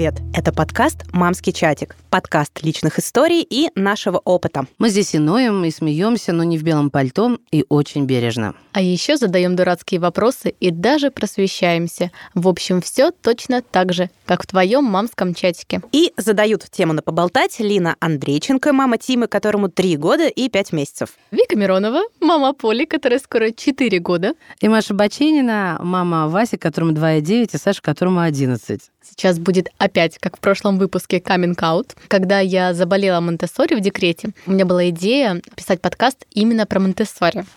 Привет! Это подкаст «Мамский чатик». Подкаст личных историй и нашего опыта. Мы здесь и ноем, и смеемся, но не в белом пальто, и очень бережно. А еще задаем дурацкие вопросы и даже просвещаемся. В общем, все точно так же, как в твоем мамском чатике. И задают тему на поболтать Лина Андрейченко, мама Тимы, которому 3 года и 5 месяцев. Вика Миронова, мама Поли, которая скоро 4 года. И Маша Баченина, мама Васи, которому 2,9, и Саша, которому 11. Сейчас будет опять, как в прошлом выпуске, coming out. Когда я заболела монте в декрете, у меня была идея писать подкаст именно про монте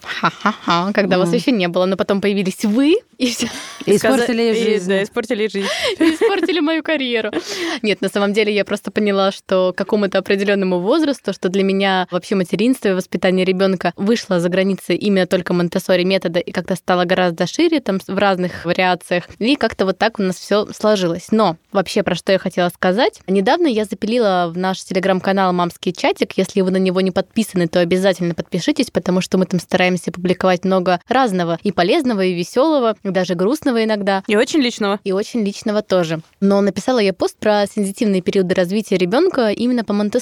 Ха-ха-ха, когда mm. вас еще не было, но потом появились вы, и все. Испортили жизнь. Да, испортили жизнь. Испортили мою карьеру. Нет, на самом деле я просто поняла, что к какому-то определенному возрасту, что для меня вообще материнство и воспитание ребенка вышло за границы именно только монте метода и как-то стало гораздо шире там в разных вариациях. И как-то вот так у нас все сложилось. Но вообще про что я хотела сказать. Недавно я запилила в наш телеграм-канал «Мамский чатик». Если вы на него не подписаны, то обязательно подпишитесь, потому что мы там стараемся публиковать много разного и полезного, и веселого, даже грустного иногда. И очень личного. И очень личного тоже. Но написала я пост про сензитивные периоды развития ребенка именно по монте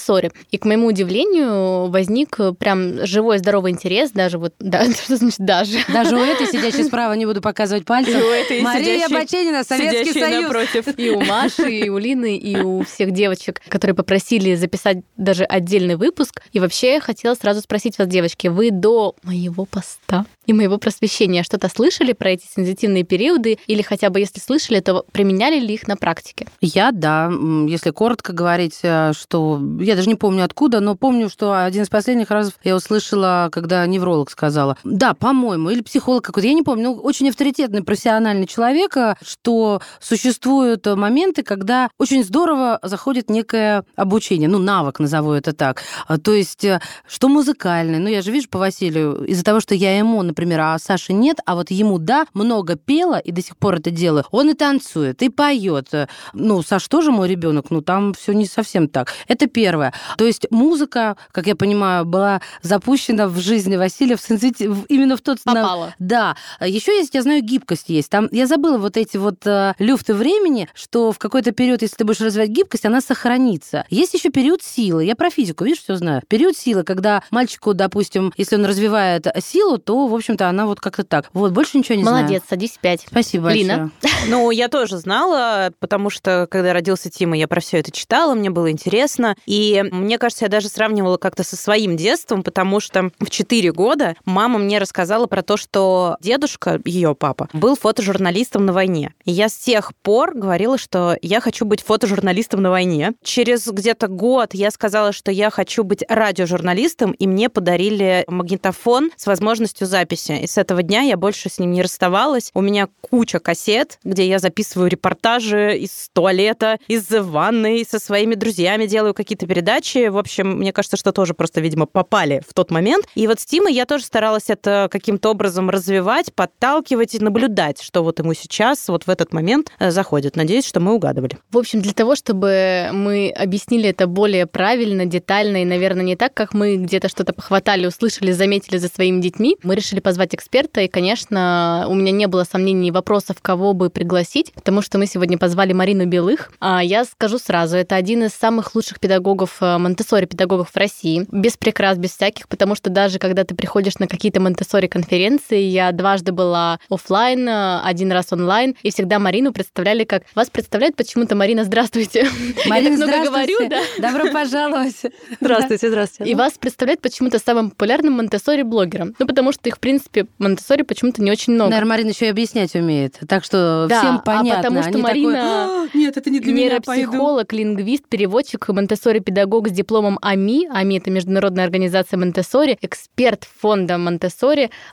И, к моему удивлению, возник прям живой здоровый интерес, даже вот, да, что значит даже? Даже у этой сидящей справа, не буду показывать пальцем. И у этой Мария Баченина, Советский Союз. напротив. И у Маши, и у Лины, и у всех девочек, которые попросили записать даже отдельный выпуск. И вообще я хотела сразу спросить вас, девочки, вы до моего поста и моего просвещения что-то слышали про эти сензитивные периоды? Или хотя бы, если слышали, то применяли ли их на практике? Я, да. Если коротко говорить, э, что... Я даже не помню откуда, но помню, что один из последних разов я услышала, когда невролог сказала, да, по-моему, или психолог какой-то, я не помню, но очень авторитетный профессиональный человек, э, что существуют моменты, когда очень здорово заходит некое обучение, ну, навык, назову это так. То есть, э, что музыкальное, ну, я же вижу по Василию, из-за того, что я ему, например, а Саше нет, а вот ему, да, много пела, и до сих пор это делаю, он и танцует, и поет. Ну, Саш тоже мой ребенок, но там все не совсем так. Это первое. То есть музыка, как я понимаю, была запущена в жизни Василия в сенсити... именно в тот... Попала. Да. Еще есть, я знаю, гибкость есть. Там я забыла вот эти вот э, люфты времени, что в какой-то период, если ты будешь развивать гибкость, она сохранится. Есть еще период силы. Я про физику, видишь, все знаю. Период силы, когда мальчику, допустим, если он развивает силу, то, в общем-то, она вот как-то так. Вот, больше ничего не Молодец, знаю. Молодец, садись пять. Спасибо Лина. большое. Ну, я тоже знала, потому что, когда родился Тима, я про все это читала, мне было интересно. И мне кажется, я даже сравнивала как-то со своим детством, потому что в 4 года мама мне рассказала про то, что дедушка, ее папа, был фотожурналистом на войне. И я с тех пор говорила, что я хочу быть фотожурналистом на войне. Через где-то год я сказала, что я хочу быть радиожурналистом, и мне подарили магнитофон с возможностью записи. И с этого дня я больше с ним не расставалась. У меня куча кассет, где я записываю репортажи из туалета, из ванной, со своими друзьями делаю какие-то передачи. В общем, мне кажется, что тоже просто, видимо, попали в тот момент. И вот с Тимой я тоже старалась это каким-то образом развивать, подталкивать и наблюдать, что вот ему сейчас, вот в этот момент э, заходит. Надеюсь, что мы угадывали. В общем, для того, чтобы мы объяснили это более правильно, детально и, наверное, не так, как мы где-то что-то похватали, услышали, заметили за своими детьми, мы решили позвать эксперта. И, конечно, у меня не было сомнений и вопросов, кого бы пригласить, потому что мы сегодня позвали Марину Белых. А я скажу сразу, это один из самых лучших педагогов, э, монте педагогов в России. Без прикрас, без всяких, потому что даже когда ты приходишь на какие-то монте конференции, я дважды была офлайн, э, один раз онлайн, и всегда Марину представляли как... Вас представляют почему-то Марина, здравствуйте. Марина, я так много говорю, да? Добро пожаловать. Здравствуйте, здравствуйте. И вас представляют почему-то самым популярным монте блогером. Ну, потому что их, в принципе, монте почему-то не очень много. Наверное, Марина еще и объяснять умеет. Так что да, всем понятно. А потому что Они Марина такой, нет, это не для нейропсихолог, меня, лингвист, переводчик, монте педагог с дипломом АМИ. АМИ — это международная организация монте эксперт фонда монте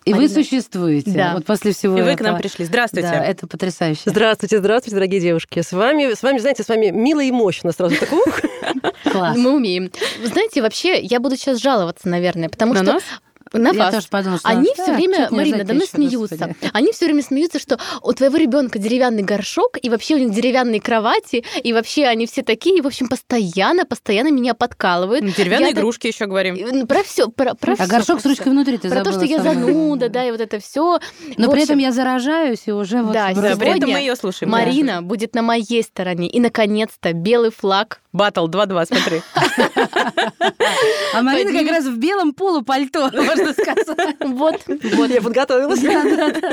И Марина... вы существуете. Да. Вот после всего И этого. вы к нам пришли. Здравствуйте. Да, это потрясающе. Здравствуйте, здравствуйте, дорогие девушки. С вами, с вами, знаете, с вами мило и мощно сразу. Так, ух. Класс. Мы умеем. Вы знаете, вообще, я буду сейчас жаловаться, наверное, потому На что нас? На Я вас. тоже подумала, что Они да, все время, Марина, надо мной заканчиваю, смеются. господи. Они все время смеются, что у твоего ребенка деревянный горшок, и вообще у них деревянные кровати, и вообще они все такие, и, в общем, постоянно, постоянно меня подкалывают. Деревянные Я так- игрушки еще говорим. Ну, Про все, про, про А всё, горшок про с ручкой внутри ты Про то, что я зануда, да, и вот это все. Но при этом я заражаюсь и уже вот... Да, Да, бы- при этом Сегодня мы ее слушаем. да. Марина будет на моей стороне. И, наконец-то, белый флаг. Батл 2-2, смотри. А Марина как раз в белом полупальто, можно сказать. Вот, вот. Я подготовилась.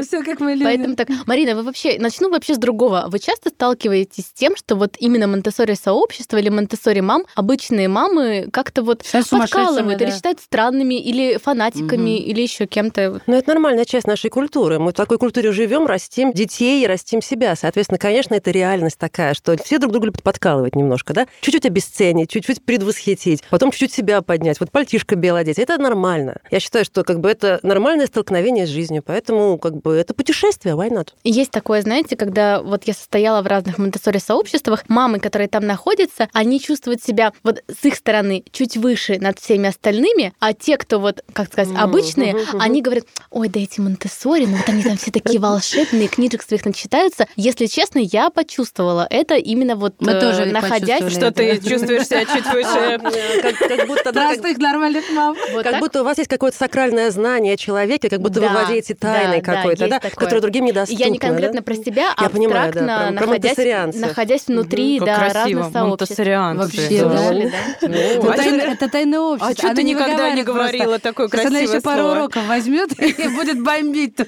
Все как мы любим. Поэтому так, Марина, вы вообще, начну вообще с другого. Вы часто сталкиваетесь с тем, что вот именно монтессори сообщество или монтессори мам, обычные мамы как-то вот подкалывают или считают странными, или фанатиками, или еще кем-то. Но это нормальная часть нашей культуры. Мы в такой культуре живем, растим детей, растим себя. Соответственно, конечно, это реальность такая, что все друг друга любят подкалывать немножко, да? Чуть-чуть обесценить, чуть-чуть предвосхитить, потом чуть-чуть себя поднять. Вот пальтишко белое одеть. Это нормально. Я считаю, что как бы это нормальное столкновение с жизнью, поэтому как бы это путешествие, why not? Есть такое, знаете, когда вот я состояла в разных монтессори сообществах, мамы, которые там находятся, они чувствуют себя вот с их стороны чуть выше над всеми остальными, а те, кто вот, как сказать, обычные, мгм, мгм. они говорят, ой, да эти монтессори, ну вот они там все такие волшебные, книжек своих начитаются. Если честно, я почувствовала это именно вот Мы э, тоже находясь... Что ты чувствуешь себя чуть выше. Как, как будто, Здравствуй, нормальных мам. Как будто у вас есть какое-то сакральное знание о человеке, как будто вы Да, владеете тайной да, да, какой-то, да, такое. которая другим недоступна. Я не конкретно да? про себя, а Я понимаю, да, про- находясь, находясь внутри Как да, красиво, разных сообществ. Вообще, Вы да. да? Это, тайное, чё- это тайное общество. А что ты никогда не говорила такое Сейчас она красивое еще пару уроков возьмет и будет бомбить тут.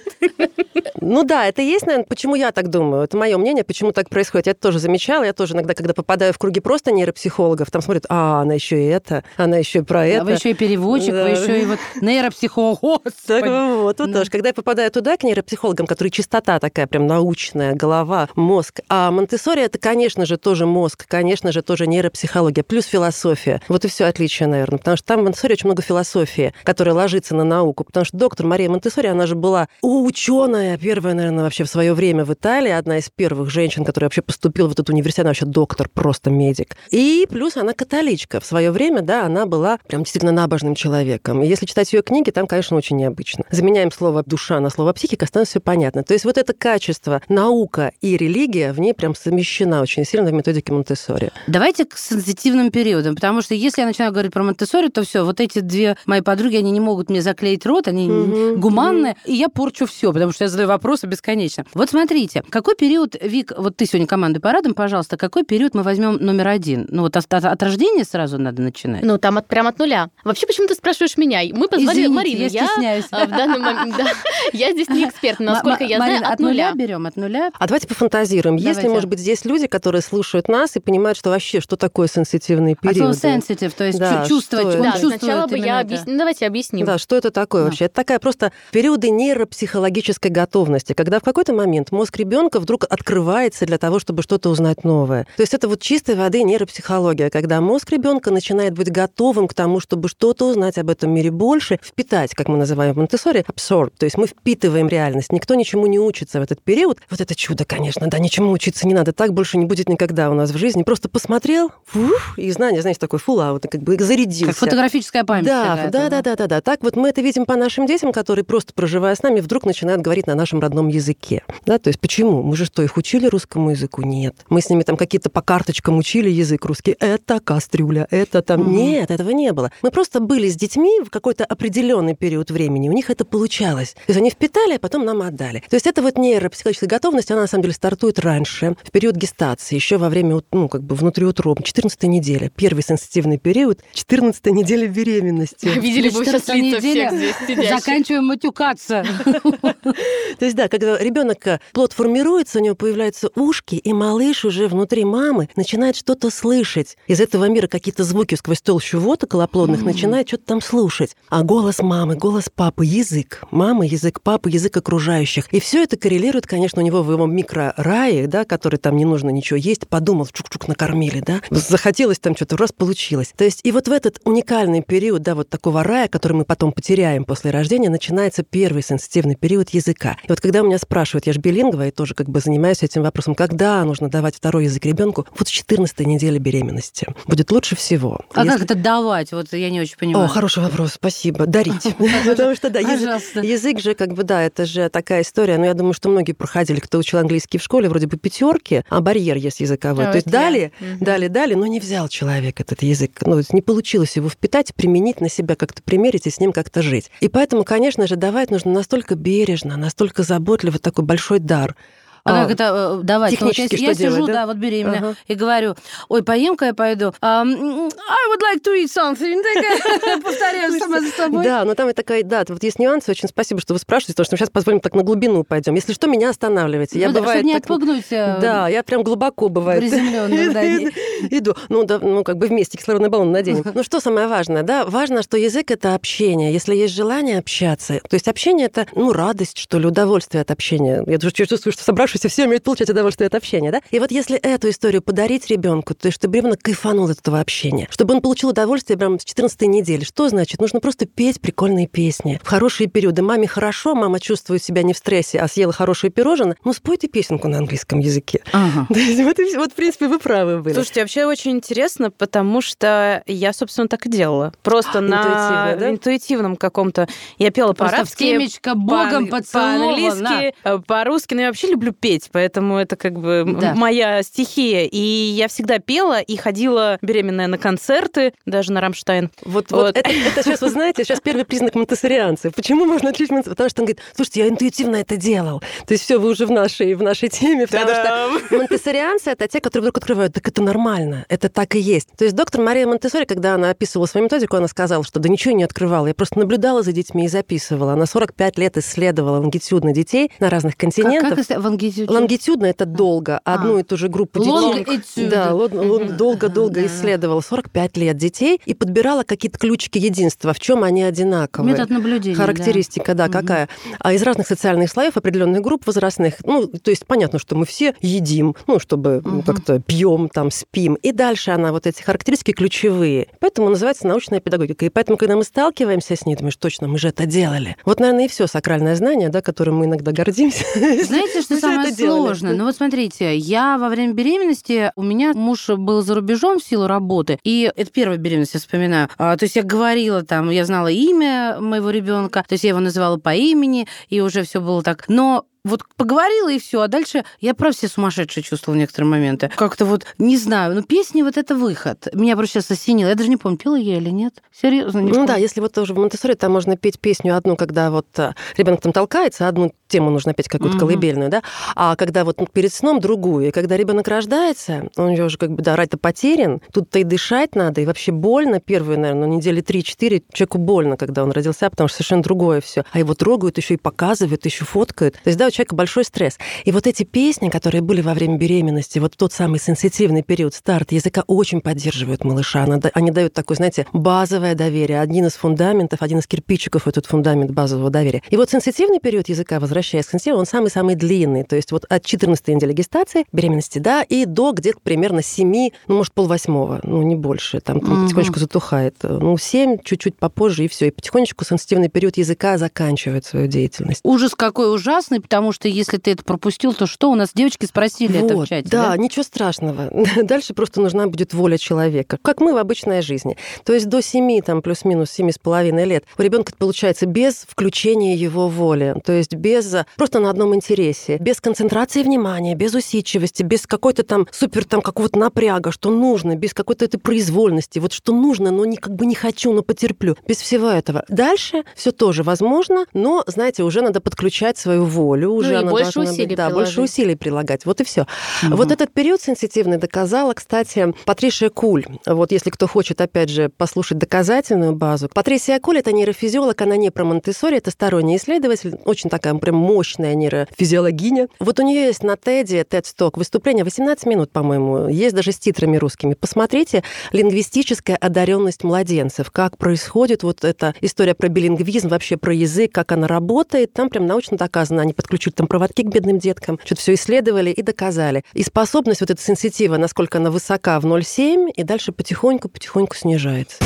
Ну да, это есть, наверное, почему я так думаю. Это мое мнение, почему так происходит. Я это тоже замечала. Я тоже иногда, когда попадаю в круги просто нейропсихологов, там смотрят, а, она еще и это, она еще и про это. А вы еще и переводчик, Да. вы еще и вот нейропсихолог. Вот, вот тоже. Когда я попадаю туда, к нейропсихологам, которые чистота такая прям научная, голова, мозг. А Монтессори это, конечно же, тоже мозг, конечно же, тоже нейропсихология, плюс философия. Вот и все отличие, наверное. Потому что там в Монтессори очень много философии, которая ложится на науку. Потому что доктор Мария Монтессори, она же была ученая, первая, наверное, вообще в свое время в Италии, одна из первых женщин, которая вообще поступила в этот университет, она вообще доктор, просто медик. И плюс она католичка. В свое время, да, она была прям действительно набожным человеком. И если читать ее книги, там, конечно, очень необычно. Заменяем слово душа на слово психика, становится все понятно. То есть вот это качество, наука и религия в ней прям совмещена очень сильно в методике Монтессори. Давайте к сенситивным периодам, потому что если я начинаю говорить про Монтессори, то все, вот эти две мои подруги, они не могут мне заклеить рот, они Мгм, гуманные, и я порчу все, потому что я задаю вопросы бесконечно. Вот смотрите, какой период, Вик, вот ты сегодня командой по радам, пожалуйста, какой период мы возьмем номер один? Ну вот от, от- от рождения сразу надо начинать. Ну, там от, прям от нуля. Вообще, почему ты спрашиваешь меня? Мы позвали Извините, Марину. я стесняюсь. а, в данный момент, да, я здесь не эксперт, насколько М- я Марина, знаю, от нуля. берем, от нуля. А давайте пофантазируем. Если, может быть, здесь люди, которые слушают нас и понимают, что вообще, что такое сенситивные От слова периоды. sensitive, то есть чувствовать, что он чувствует сначала бы я объясню. Ну, давайте объясним. Да, что это такое Да. вообще? Это такая просто периоды нейропсихологической готовности, когда в какой-то момент мозг ребенка вдруг открывается для того, чтобы что-то узнать новое. То есть это вот чистой воды нейропсихология, когда мозг ребенка начинает быть готовым к тому, чтобы что-то узнать об этом мире больше, впитать, как мы называем в Монтессори, absorb. То есть мы впитываем реальность. Никто ничему не учится в этот период. Вот это чудо, конечно, да, ничему учиться не надо. Так больше не будет никогда у нас в жизни. Просто посмотрел, фух, и знания, знаете, такой и как бы зарядился. Как фотографическая память. Да, да, да, да, да, да. Так вот мы это видим по нашим детям, которые просто проживая с нами, вдруг начинают говорить на нашем родном языке. Да, то есть почему? Мы же что, их учили русскому языку? Нет. Мы с ними там какие-то по карточкам учили язык русский. Это кастрюля, это там. Нет, этого не было. Мы просто были с детьми в какой-то определенный период времени. У них это получалось. То есть они впитали, а потом нам отдали. То есть это вот нейропсихологическая готовность, она на самом деле стартует раньше, в период гестации, еще во время, ну, как бы внутриутробы, 14 неделя. Первый сенситивный период, 14 неделя беременности. Видели бы сейчас 14 лица неделя всех здесь сидящих. Заканчиваем матюкаться. То есть, да, когда ребенок э, плод формируется, у него появляются ушки, и малыш уже внутри мамы начинает что-то слышать. Из этого мира какие-то звуки сквозь толщу вод околоплодных начинает что-то там слушать. А голос мамы, голос папы, язык мамы, язык папы, язык окружающих. И все это коррелирует, конечно, у него в его микрорае, да, который там не нужно ничего есть, подумал, чук-чук накормили, да, захотелось там что-то, раз получилось. То есть и вот в этот уникальный период, да, вот такого рая, который мы потом потеряем после рождения, начинается первый сенситивный период языка. И вот вот когда у меня спрашивают, я же билингва и тоже как бы занимаюсь этим вопросом, когда нужно давать второй язык ребенку, вот с 14 недели беременности будет лучше всего. А Если... как это давать? Вот я не очень понимаю. О, хороший вопрос, спасибо. Дарить. Потому что, да, язык же как бы, да, это же такая история, но я думаю, что многие проходили, кто учил английский в школе, вроде бы пятерки, а барьер есть языковой. То есть дали, дали, дали, но не взял человек этот язык. Ну, не получилось его впитать, применить на себя, как-то примерить и с ним как-то жить. И поэтому, конечно же, давать нужно настолько бережно, настолько заботливо, такой большой дар. А, как это давать? Технически что я делать, сижу, да? да, вот беременная, ага. и говорю, ой, поем-ка я пойду. Um, I would like to eat something. Повторяю сама за собой. Да, но там и такая, да, вот есть нюансы. Очень спасибо, что вы спрашиваете, потому что мы сейчас позволим так на глубину пойдем. Если что, меня останавливайте. Я ну, бывает не отпугнуть. Э, да, я прям глубоко бывает. Иду. Ну, да, ну, как бы вместе кислородный баллон наденем. Ну, что самое важное, да? Важно, что язык — это общение. Если есть желание общаться, то есть общение — это, ну, радость, что ли, удовольствие от общения. Я чувствую, что собравшиеся все умеют получать удовольствие от общения, да? И вот если эту историю подарить ребенку, то есть чтобы ребенок кайфанул от этого общения, чтобы он получил удовольствие прямо с 14 недели, что значит? Нужно просто петь прикольные песни в хорошие периоды. Маме хорошо, мама чувствует себя не в стрессе, а съела хорошее пирожное, ну спойте песенку на английском языке. Ага. вот, вот, в принципе, вы правы были. Слушайте, вообще очень интересно, потому что я, собственно, так и делала. Просто на да? интуитивном каком-то. Я пела по-арабски. темечко богом по- по-английски, э, по-русски. Но я вообще люблю петь, поэтому поэтому это как бы да. моя стихия. И я всегда пела и ходила беременная на концерты, даже на Рамштайн. Вот, вот. вот это, это сейчас, вы знаете, сейчас первый признак монтессорианца. Почему можно отличить Потому что он говорит, слушайте, я интуитивно это делал. То есть все, вы уже в нашей, в нашей теме, потому Та-дам! что монтессорианцы — это те, которые вдруг открывают, так это нормально, это так и есть. То есть доктор Мария Монтессори, когда она описывала свою методику, она сказала, что да ничего не открывала, я просто наблюдала за детьми и записывала. Она 45 лет исследовала лонгитюдно детей на разных континентах. Как, как лонгитюдно? лонгитюдно это долго. А. Одну а. и ту же группу детей. Да, долго-долго исследовала. 45 лет детей и подбирала какие-то ключики единства, в чем они одинаковые. Метод наблюдения. Характеристика, да, да какая. А из разных социальных слоев определенных групп возрастных, ну, то есть понятно, что мы все едим, ну, чтобы угу. как-то пьем, там, спим. И дальше она вот эти характеристики ключевые. Поэтому называется научная педагогика. И поэтому, когда мы сталкиваемся с ней, думаешь, точно, мы же это делали. Вот, наверное, и все сакральное знание, да, которым мы иногда гордимся. Знаете, что самое сложное? Ну вот смотрите, я во время беременности, у меня муж был за рубежом в силу работы, и это первая беременность, я вспоминаю. А, то есть я говорила там, я знала имя моего ребенка, то есть я его называла по имени, и уже все было так. Но вот поговорила и все, а дальше я про все сумасшедшие чувствовала в некоторые моменты. Как-то вот, не знаю, но песни вот это выход. Меня просто сейчас осенило. Я даже не помню, пела я или нет. Серьезно, не Ну помню. да, если вот тоже в монтессори там можно петь песню одну, когда вот э, ребенок там толкается, одну тему нужно петь какую-то угу. колыбельную, да, а когда вот перед сном другую, и когда ребенок рождается, он уже как бы, да, рай-то потерян, тут-то и дышать надо, и вообще больно первые, наверное, недели 3-4 человеку больно, когда он родился, потому что совершенно другое все. А его трогают, еще и показывают, еще фоткают. То есть, да, человека большой стресс. И вот эти песни, которые были во время беременности, вот тот самый сенситивный период, старт языка, очень поддерживают малыша. Они дают такое, знаете, базовое доверие, один из фундаментов, один из кирпичиков этот фундамент базового доверия. И вот сенситивный период языка, возвращаясь к сенситиву, он самый-самый длинный. То есть вот от 14 недели гестации, беременности, да, и до где-то примерно 7, ну, может, полвосьмого, ну, не больше. Там, там угу. потихонечку затухает. Ну, 7, чуть-чуть попозже, и все. И потихонечку сенситивный период языка заканчивает свою деятельность. Ужас какой ужасный, потому что если ты это пропустил, то что? У нас девочки спросили вот, это в чате. Да, да, ничего страшного. Дальше просто нужна будет воля человека, как мы в обычной жизни. То есть до 7, там, плюс-минус 7,5 лет у ребенка получается без включения его воли, то есть без без просто на одном интересе, без концентрации внимания, без усидчивости, без какой-то там супер там какого-то напряга, что нужно, без какой-то этой произвольности, вот что нужно, но не, как бы не хочу, но потерплю, без всего этого. Дальше все тоже возможно, но, знаете, уже надо подключать свою волю, уже ну, она больше усилий быть, да, приложить. больше усилий прилагать, вот и все. Угу. Вот этот период сенситивный доказала, кстати, Патришия Куль. Вот если кто хочет, опять же, послушать доказательную базу. Патрисия Куль — это нейрофизиолог, она не про Монтессори, это сторонний исследователь, очень такая прям мощная нейрофизиологиня. Вот у нее есть на TED, TED Stock выступление 18 минут, по-моему, есть даже с титрами русскими. Посмотрите лингвистическая одаренность младенцев, как происходит вот эта история про билингвизм, вообще про язык, как она работает. Там прям научно доказано. Они подключили там проводки к бедным деткам, что-то все исследовали и доказали. И способность вот эта сенситива, насколько она высока в 0,7, и дальше потихоньку-потихоньку снижается.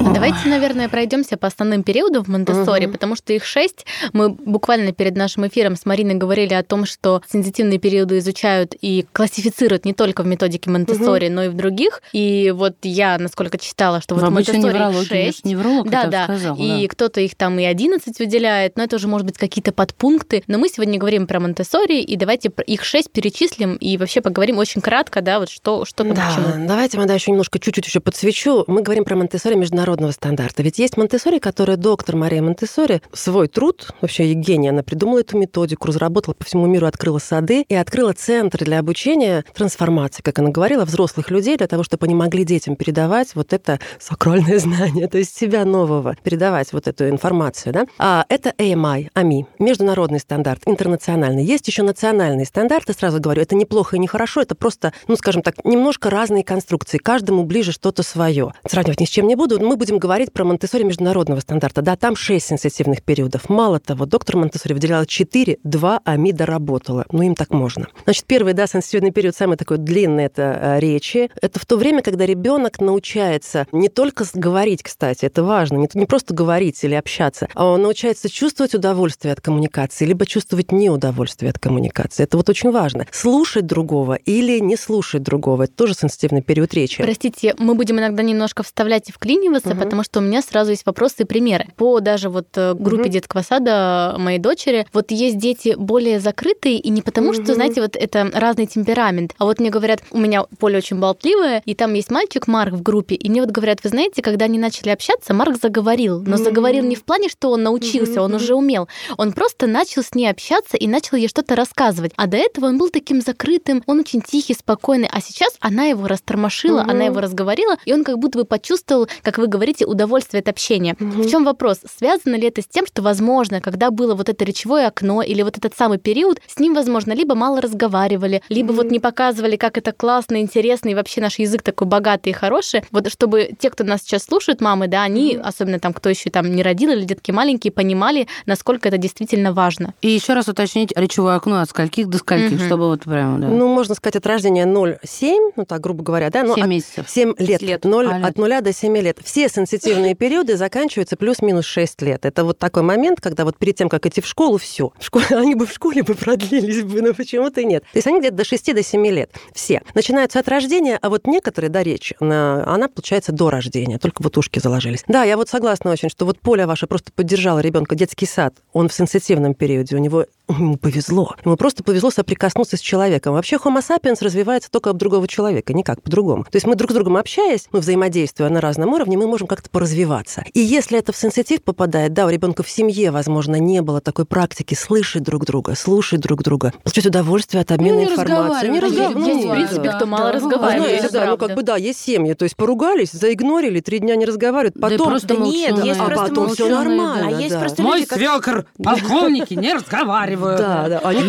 Давайте, наверное, пройдемся по основным периодам в Монтессори, угу. потому что их шесть. Мы буквально перед нашим эфиром с Мариной говорили о том, что сензитивные периоды изучают и классифицируют не только в методике Монтессори, угу. но и в других. И вот я, насколько читала, что в вот Монтессори 6. Невролог да, да. Сказал, и да. кто-то их там и 11 выделяет, но это уже может быть какие-то подпункты. Но мы сегодня говорим про Монтессори, и давайте их шесть перечислим и вообще поговорим очень кратко, да, вот что, что да, почему. Давайте мы да, еще немножко чуть-чуть еще подсвечу. Мы говорим про Монтессори международного стандарта. Ведь есть Монтессори, которая доктор Мария Монтессори, свой труд, вообще Евгения, она придумала эту методику, разработала по всему миру, открыла сады и открыла центр для обучения трансформации, как она говорила, взрослых людей для того, чтобы они могли детям передавать вот это сакральное знание, то есть себя нового, передавать вот эту информацию. Да? А это AMI, AMI, международный стандарт, интернациональный. Есть еще национальные стандарты, сразу говорю, это неплохо и не хорошо, это просто, ну, скажем так, немножко разные конструкции, каждому ближе что-то свое. Сравнивать ни с чем не буду, мы будем говорить про монте международного стандарта. Да, там 6 сенситивных периодов. Мало того, доктор монте выделяла 4, 2 АМИ доработала. Ну, им так можно. Значит, первый, да, сенситивный период, самый такой длинный, это э, речи. Это в то время, когда ребенок научается не только говорить, кстати, это важно, не, не просто говорить или общаться, а он научается чувствовать удовольствие от коммуникации, либо чувствовать неудовольствие от коммуникации. Это вот очень важно. Слушать другого или не слушать другого. Это тоже сенситивный период речи. Простите, мы будем иногда немножко вставлять и вклиниваться, угу. потому что у меня сразу есть вопросы и примеры. По даже вот э, группе угу. детского сада моей дочери, вот есть дети более закрытые, и не потому, угу. что, знаете, вот это разный темперамент, а вот мне говорят, у меня поле очень болтливое, и там есть мальчик Марк в группе, и мне вот говорят, вы знаете, когда они начали общаться, Марк заговорил, но заговорил не в плане, что он научился, он уже умел, он просто начал с ней общаться и начал ей что-то рассказывать, а до этого он был таким закрытым, он очень тихий, спокойный, а сейчас она его растормошила, угу. она его разговорила, и он как будто бы почувствовал, как вы говорите, удовольствие от общения. Угу. В чем вопрос? Связано ли это с тем, что, возможно, когда было вот это речевое окно или вот этот самый период, с ним, возможно, либо мало разговаривали, либо угу. вот не показывали, как это классно, интересно, и вообще наш язык такой богатый и хороший. Вот чтобы те, кто нас сейчас слушают, мамы, да, они, угу. особенно там, кто еще там не родил или детки маленькие, понимали, насколько это действительно важно. И еще раз уточнить речевое окно от скольких до скольких, угу. чтобы вот прямо, да. Ну, можно сказать, от рождения 0,7, ну так, грубо говоря, да? Ну, 7 месяцев. 7 лет. лет. 0, а, от 0 до 7 лет. Все сенситивные периоды заканчиваются плюс-минус 6 лет. Это вот такой момент, когда вот перед тем, как идти в школу, все. В школе, они бы в школе бы продлились бы, но почему-то нет. То есть они где-то до 6 до 7 лет. Все. Начинаются от рождения, а вот некоторые, да, речь, она, получается до рождения, только вот ушки заложились. Да, я вот согласна очень, что вот Поля ваша просто поддержала ребенка детский сад. Он в сенситивном периоде, у него ему повезло. Ему просто повезло соприкоснуться с человеком. Вообще Homo sapiens развивается только об другого человека, никак по-другому. То есть мы друг с другом общаясь, мы взаимодействуя на разном уровне, мы можем как-то поразвиваться. И если это в сенситив попадает, да, у ребенка в семье, возможно, не было такой практики слышать друг друга, слушать друг друга, получать удовольствие от обмена ну, не информацией. Не разговаривать. Есть, в принципе, кто мало разговаривает. Знаете, да, ну как бы да, есть семьи, то есть поругались, заигнорили, три дня не разговаривают, потом... Да просто нет, есть а потом все нормально. А есть просто Мой свекр, полковники не разговаривают. Да, да, они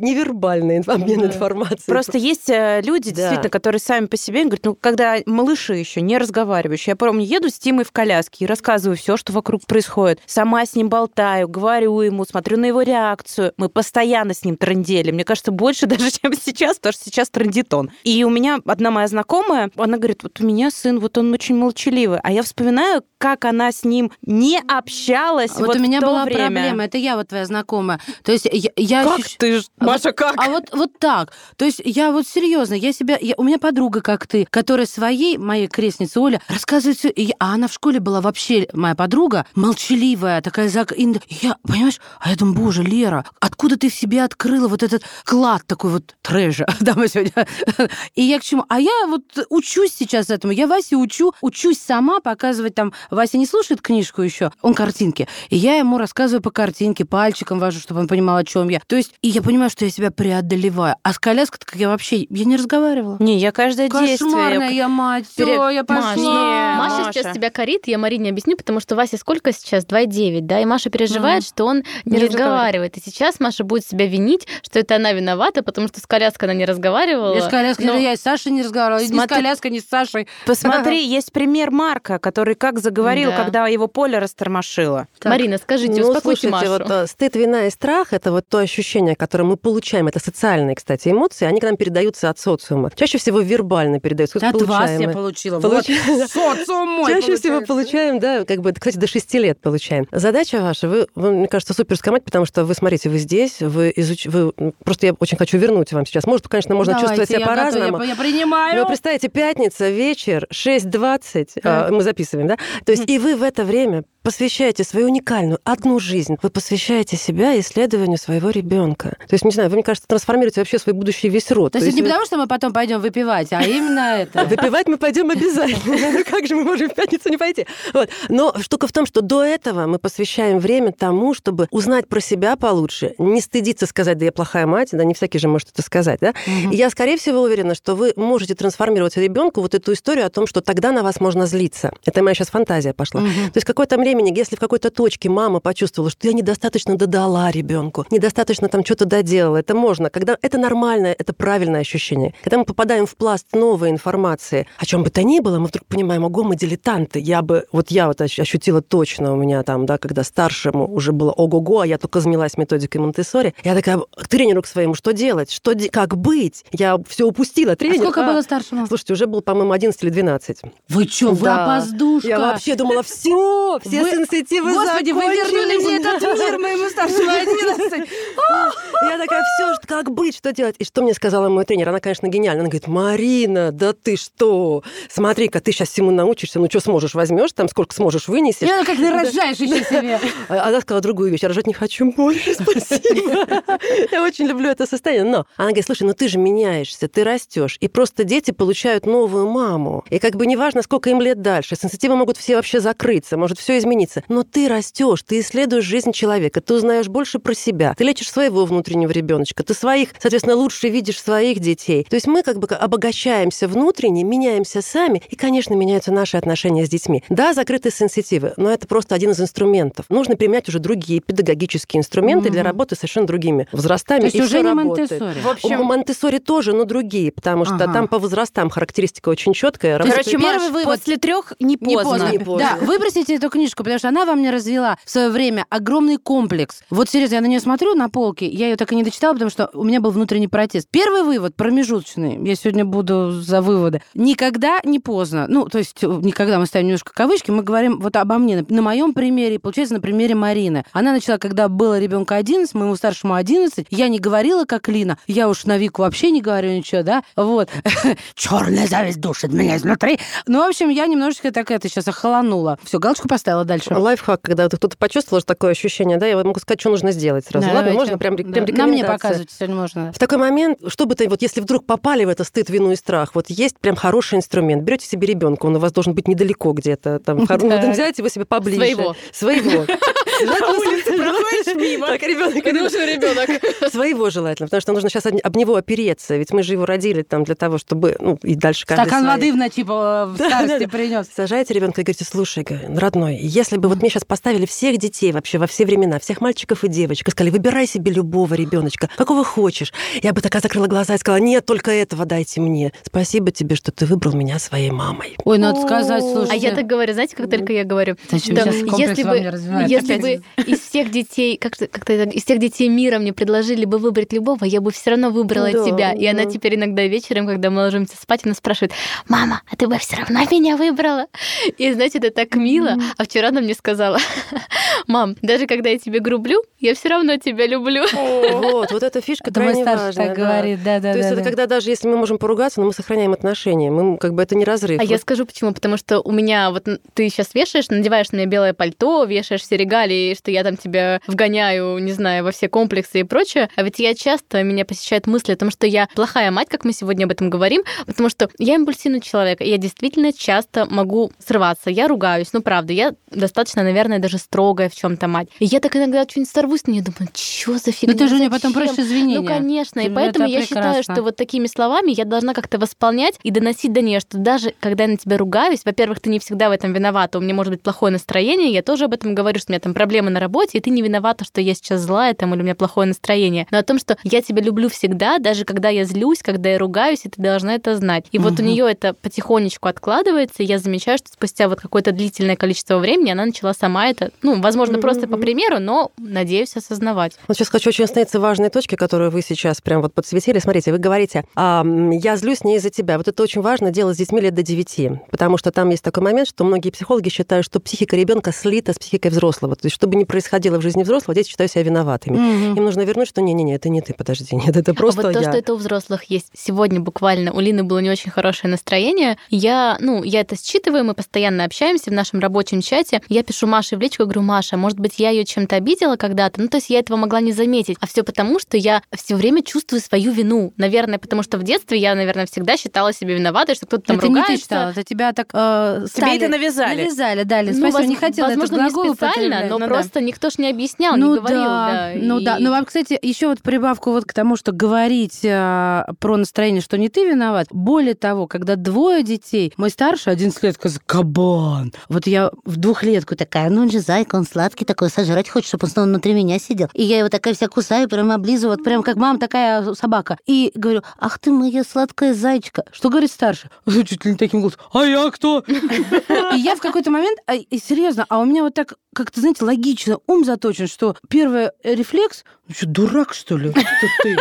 невербальные обмен информацией. Просто есть э, люди, действительно, которые сами по себе говорят, ну, когда малыши еще не разговаривающие, я помню, еду с Тимой в коляске и рассказываю все, что вокруг происходит. Сама с ним болтаю, говорю ему, смотрю на его реакцию. Мы постоянно с ним трендели. Мне кажется, больше даже, чем сейчас, потому что сейчас трендит он. И у меня одна моя знакомая, она говорит, вот у меня сын, вот он очень молчаливый. А я вспоминаю, как она с ним не общалась вот, вот у меня была время. проблема, это я вот твоя знакомая. То есть я, я как ощущ... ты, Маша, как? А вот вот так. То есть я вот серьезно, я себя, я, у меня подруга как ты, которая своей моей крестнице Оля рассказывает все, и, а она в школе была вообще моя подруга молчаливая, такая зак, и я понимаешь, а я думаю, боже, Лера, откуда ты в себе открыла вот этот клад такой вот трэжа, да мы сегодня, и я к чему? А я вот учусь сейчас этому, я Васе учу, учусь сама показывать там Вася не слушает книжку еще, он картинки. И я ему рассказываю по картинке, пальчиком вожу, чтобы он понимал, о чем я. То есть, и я понимаю, что я себя преодолеваю. А с коляской как я вообще, я не разговаривала. Не, я каждое Кошмарная действие... Кошмарная я мать, все, Перед... я пошла. Маша, Маша, Маша сейчас себя корит, я Марине объясню, потому что Вася сколько сейчас? 2,9, да? И Маша переживает, mm. что он не, не разговаривает. И сейчас Маша будет себя винить, что это она виновата, потому что с коляской она не разговаривала. Я с коляской, Но... я и с Сашей не разговаривала, Смотри... ни с коляской, ни с Сашей. Посмотри, есть пример Марка, который как заговорил, да. когда его поле растормошило. Так. Марина, скажите, ну, успокойте слушайте, Машу. Вот, э, стыд, вина и страх – это вот то ощущение, которое мы получаем. Это социальные, кстати, эмоции. Они к нам передаются от социума. Чаще всего вербально передаются. От вас я получила. Получ... Вот. Социум мой Чаще всего получаем, да, как бы, кстати, до 6 лет получаем. Задача ваша, вы, вы мне кажется, суперская мать, потому что вы, смотрите, вы здесь, вы изуч... вы Просто я очень хочу вернуть вам сейчас. Может, конечно, можно Давайте, чувствовать себя по-разному. Я, я принимаю. Но представьте, пятница, вечер, 6.20, а, мы записываем, да? То есть и вы в это время посвящаете свою уникальную одну жизнь, вы посвящаете себя исследованию своего ребенка. То есть, не знаю, вы, мне кажется, трансформируете вообще свой будущий весь род. То, есть, не потому, что мы потом пойдем выпивать, а именно это. Выпивать мы пойдем обязательно. Ну как же мы можем пятницу не пойти? Вот. Но штука в том, что до этого мы посвящаем время тому, чтобы узнать про себя получше, не стыдиться сказать, да я плохая мать, да не всякий же может это сказать, да? И я, скорее всего, уверена, что вы можете трансформировать ребенку вот эту историю о том, что тогда на вас можно злиться. Это моя сейчас фантазия пошла. То есть какое-то времени, если в какой-то точке мама почувствовала, что я недостаточно додала ребенку, недостаточно там что-то доделала, это можно. Когда это нормальное, это правильное ощущение. Когда мы попадаем в пласт новой информации, о чем бы то ни было, мы вдруг понимаем, ого, мы дилетанты. Я бы, вот я вот ощутила точно у меня там, да, когда старшему уже было ого-го, а я только занялась методикой Монтессори, я такая к тренеру к своему, что делать, что, как быть? Я все упустила, тренер. А сколько а, было старшему? Слушайте, уже было, по-моему, 11 или 12. Вы что, вы да. опоздушка? Я вообще думала, все, все вы... сенситивы Господи, вы вернули мне этот мир моему старшему 11. Я такая, все, как быть, что делать? И что мне сказала мой тренер? Она, конечно, гениальна. Она говорит, Марина, да ты что? Смотри-ка, ты сейчас всему научишься, ну что сможешь, возьмешь там, сколько сможешь, вынесешь. Я как ты рожаешь еще себе. А она сказала другую вещь, я рожать не хочу больше, спасибо. Я очень люблю это состояние. Но она говорит, слушай, ну ты же меняешься, ты растешь, и просто дети получают новую маму. И как бы неважно, сколько им лет дальше, сенситивы могут все вообще закрыться, может все измениться. Но ты растешь, ты исследуешь жизнь человека, ты узнаешь больше про себя, ты лечишь своего внутреннего ребеночка, ты своих, соответственно, лучше видишь своих детей. То есть мы как бы обогащаемся внутренне, меняемся сами, и, конечно, меняются наши отношения с детьми. Да, закрытые сенситивы, но это просто один из инструментов. Нужно применять уже другие педагогические инструменты mm-hmm. для работы с совершенно другими возрастами. То есть и уже не работает. Монтессори. В общем, у Монтессори тоже, но другие, потому что ага. там по возрастам характеристика очень четкая. Короче, первый вывод. После трех не поздно. Не поздно. Не поздно. Да, выбросите эту книжку, потому что она во мне развела в свое время огромный комплекс. Вот серьезно, я на нее смотрю на полке, я ее так и не дочитала, потому что у меня был внутренний протест. Первый вывод промежуточный. Я сегодня буду за выводы. Никогда не поздно. Ну, то есть никогда мы ставим немножко кавычки, мы говорим вот обо мне. На моем примере, получается, на примере Марины. Она начала, когда было ребенка 11, моему старшему 11, я не говорила, как Лина, я уж на Вику вообще не говорю ничего, да, вот. Черная зависть душит меня изнутри. Ну, в общем, я немножечко так это сейчас охолонула. Все, галочку поставила дальше. Лайфхак, когда кто-то почувствовал такое ощущение, да, я могу сказать, что нужно сделать сразу. Да, Ладно, давайте. можно прям, прям да. На мне показывать сегодня можно. В такой момент, чтобы то вот если вдруг попали в это стыд, вину и страх, вот есть прям хороший инструмент. Берете себе ребенка, он у вас должен быть недалеко где-то, там, взять его себе поближе. Своего. Своего. На улице проходишь мимо. Так, ребенок. ребенок. Своего желательно, потому что нужно сейчас об него опереться, ведь мы же его родили там для того, чтобы, ну, и дальше каждый Стакан воды в ночи в старости принес. Сажаете ребенка и говорите, слушай, родной, если бы вот мне сейчас поставили всех детей вообще во все времена, всех мальчиков и девочек, и сказали, выбирай себе любого ребеночка, какого хочешь, я бы такая закрыла глаза и сказала, нет, только этого дайте мне. Спасибо тебе, что ты выбрал меня своей мамой. Ой, надо сказать, слушай. А я так говорю, знаете, как только я говорю, если бы, если бы из всех детей, как-то, как из всех детей мира мне предложили бы выбрать любого, я бы все равно выбрала да, тебя. И она теперь иногда вечером, когда мы ложимся спать, она спрашивает, мама, а ты бы все равно меня выбрала? И знаете, это так мило. А вчера она мне сказала, мам, даже когда я тебе грублю, я все равно тебя люблю. Вот, вот эта фишка это крайне важная. так говорит, да, да. То есть это когда даже если мы можем поругаться, но мы сохраняем отношения, мы как бы это не разрыв. А я скажу почему, потому что у меня вот ты сейчас вешаешь, надеваешь на меня белое пальто, вешаешь все регалии, что я там тебя вгоняю, не знаю, во все комплексы и прочее. А ведь я часто, меня посещает мысль о том, что я плохая мать, как мы сегодня об этом говорим, потому что я импульсивный человек, и я действительно часто могу срываться. Я ругаюсь, ну правда, я достаточно, наверное, даже строгая в чем то мать. И я так иногда что-нибудь сорвусь на нее, думаю, что за фигня? Ну ты же у нее потом просишь извинения. Ну, конечно, и поэтому я прекрасно. считаю, что вот такими словами я должна как-то восполнять и доносить до нее, что даже когда я на тебя ругаюсь, во-первых, ты не всегда в этом виновата, у меня может быть плохое настроение, я тоже об этом говорю, что у меня там проблемы на работе, и ты не виновата, что я сейчас злая там или у меня плохое настроение, но о том, что я тебя люблю всегда, даже когда я злюсь, когда я ругаюсь, и ты должна это знать. И угу. вот у нее это потихонечку откладывается, и я замечаю, что спустя вот какое-то длительное количество времени она начала сама это, ну, возможно, угу. просто по примеру, но надеюсь осознавать. Вот сейчас хочу очень остановиться важной точке, которую вы сейчас прям вот подсветили. Смотрите, вы говорите, а, я злюсь не из-за тебя. Вот это очень важно делать с детьми лет до 9, потому что там есть такой момент, что многие психологи считают, что психика ребенка слита с психикой взрослого. То есть, чтобы не происходило в жизни взрослого, дети считают себя виноватыми. Угу. Им нужно вернуть, что не-не-не, это не ты, подожди, нет, это просто а вот я. то, что это у взрослых есть. Сегодня буквально у Лины было не очень хорошее настроение. Я, ну, я это считываю, мы постоянно общаемся в нашем рабочем чате. Я пишу Маше в личку, говорю, Маша, может быть, я ее чем-то обидела когда-то? Ну, то есть я этого могла не заметить. А все потому, что я все время чувствую свою вину. Наверное, потому что в детстве я, наверное, всегда считала себя виноватой, что кто-то там это ругается. не ты считала, это тебя так э, Тебе это навязали. Навязали, дали. Ну, Спасибо, не хотела возможно, этот глагол не специально, но ну, просто да. никто ж не объяснял, ну, не говорил. Да, да, ну и... да. Ну, а, кстати, еще вот прибавку вот к тому, что говорить э, про настроение, что не ты виноват. Более того, когда двое детей, мой старший 11 лет, сказал, кабан. Вот я в двухлетку такая, ну он же зайка, он сладкий такой, сожрать хочет, чтобы он снова внутри меня сидел. И я его такая вся кусаю, прям облизываю, вот прям как мама такая собака. И говорю, ах ты моя сладкая зайчка. Что говорит старший? Чуть ли не таким голосом. А я кто? И я в какой-то момент, а, серьезно, а у меня вот так, как-то, знаете, логично ум заточен, что первый рефлекс, ну что, дурак, что ли? Кто ты?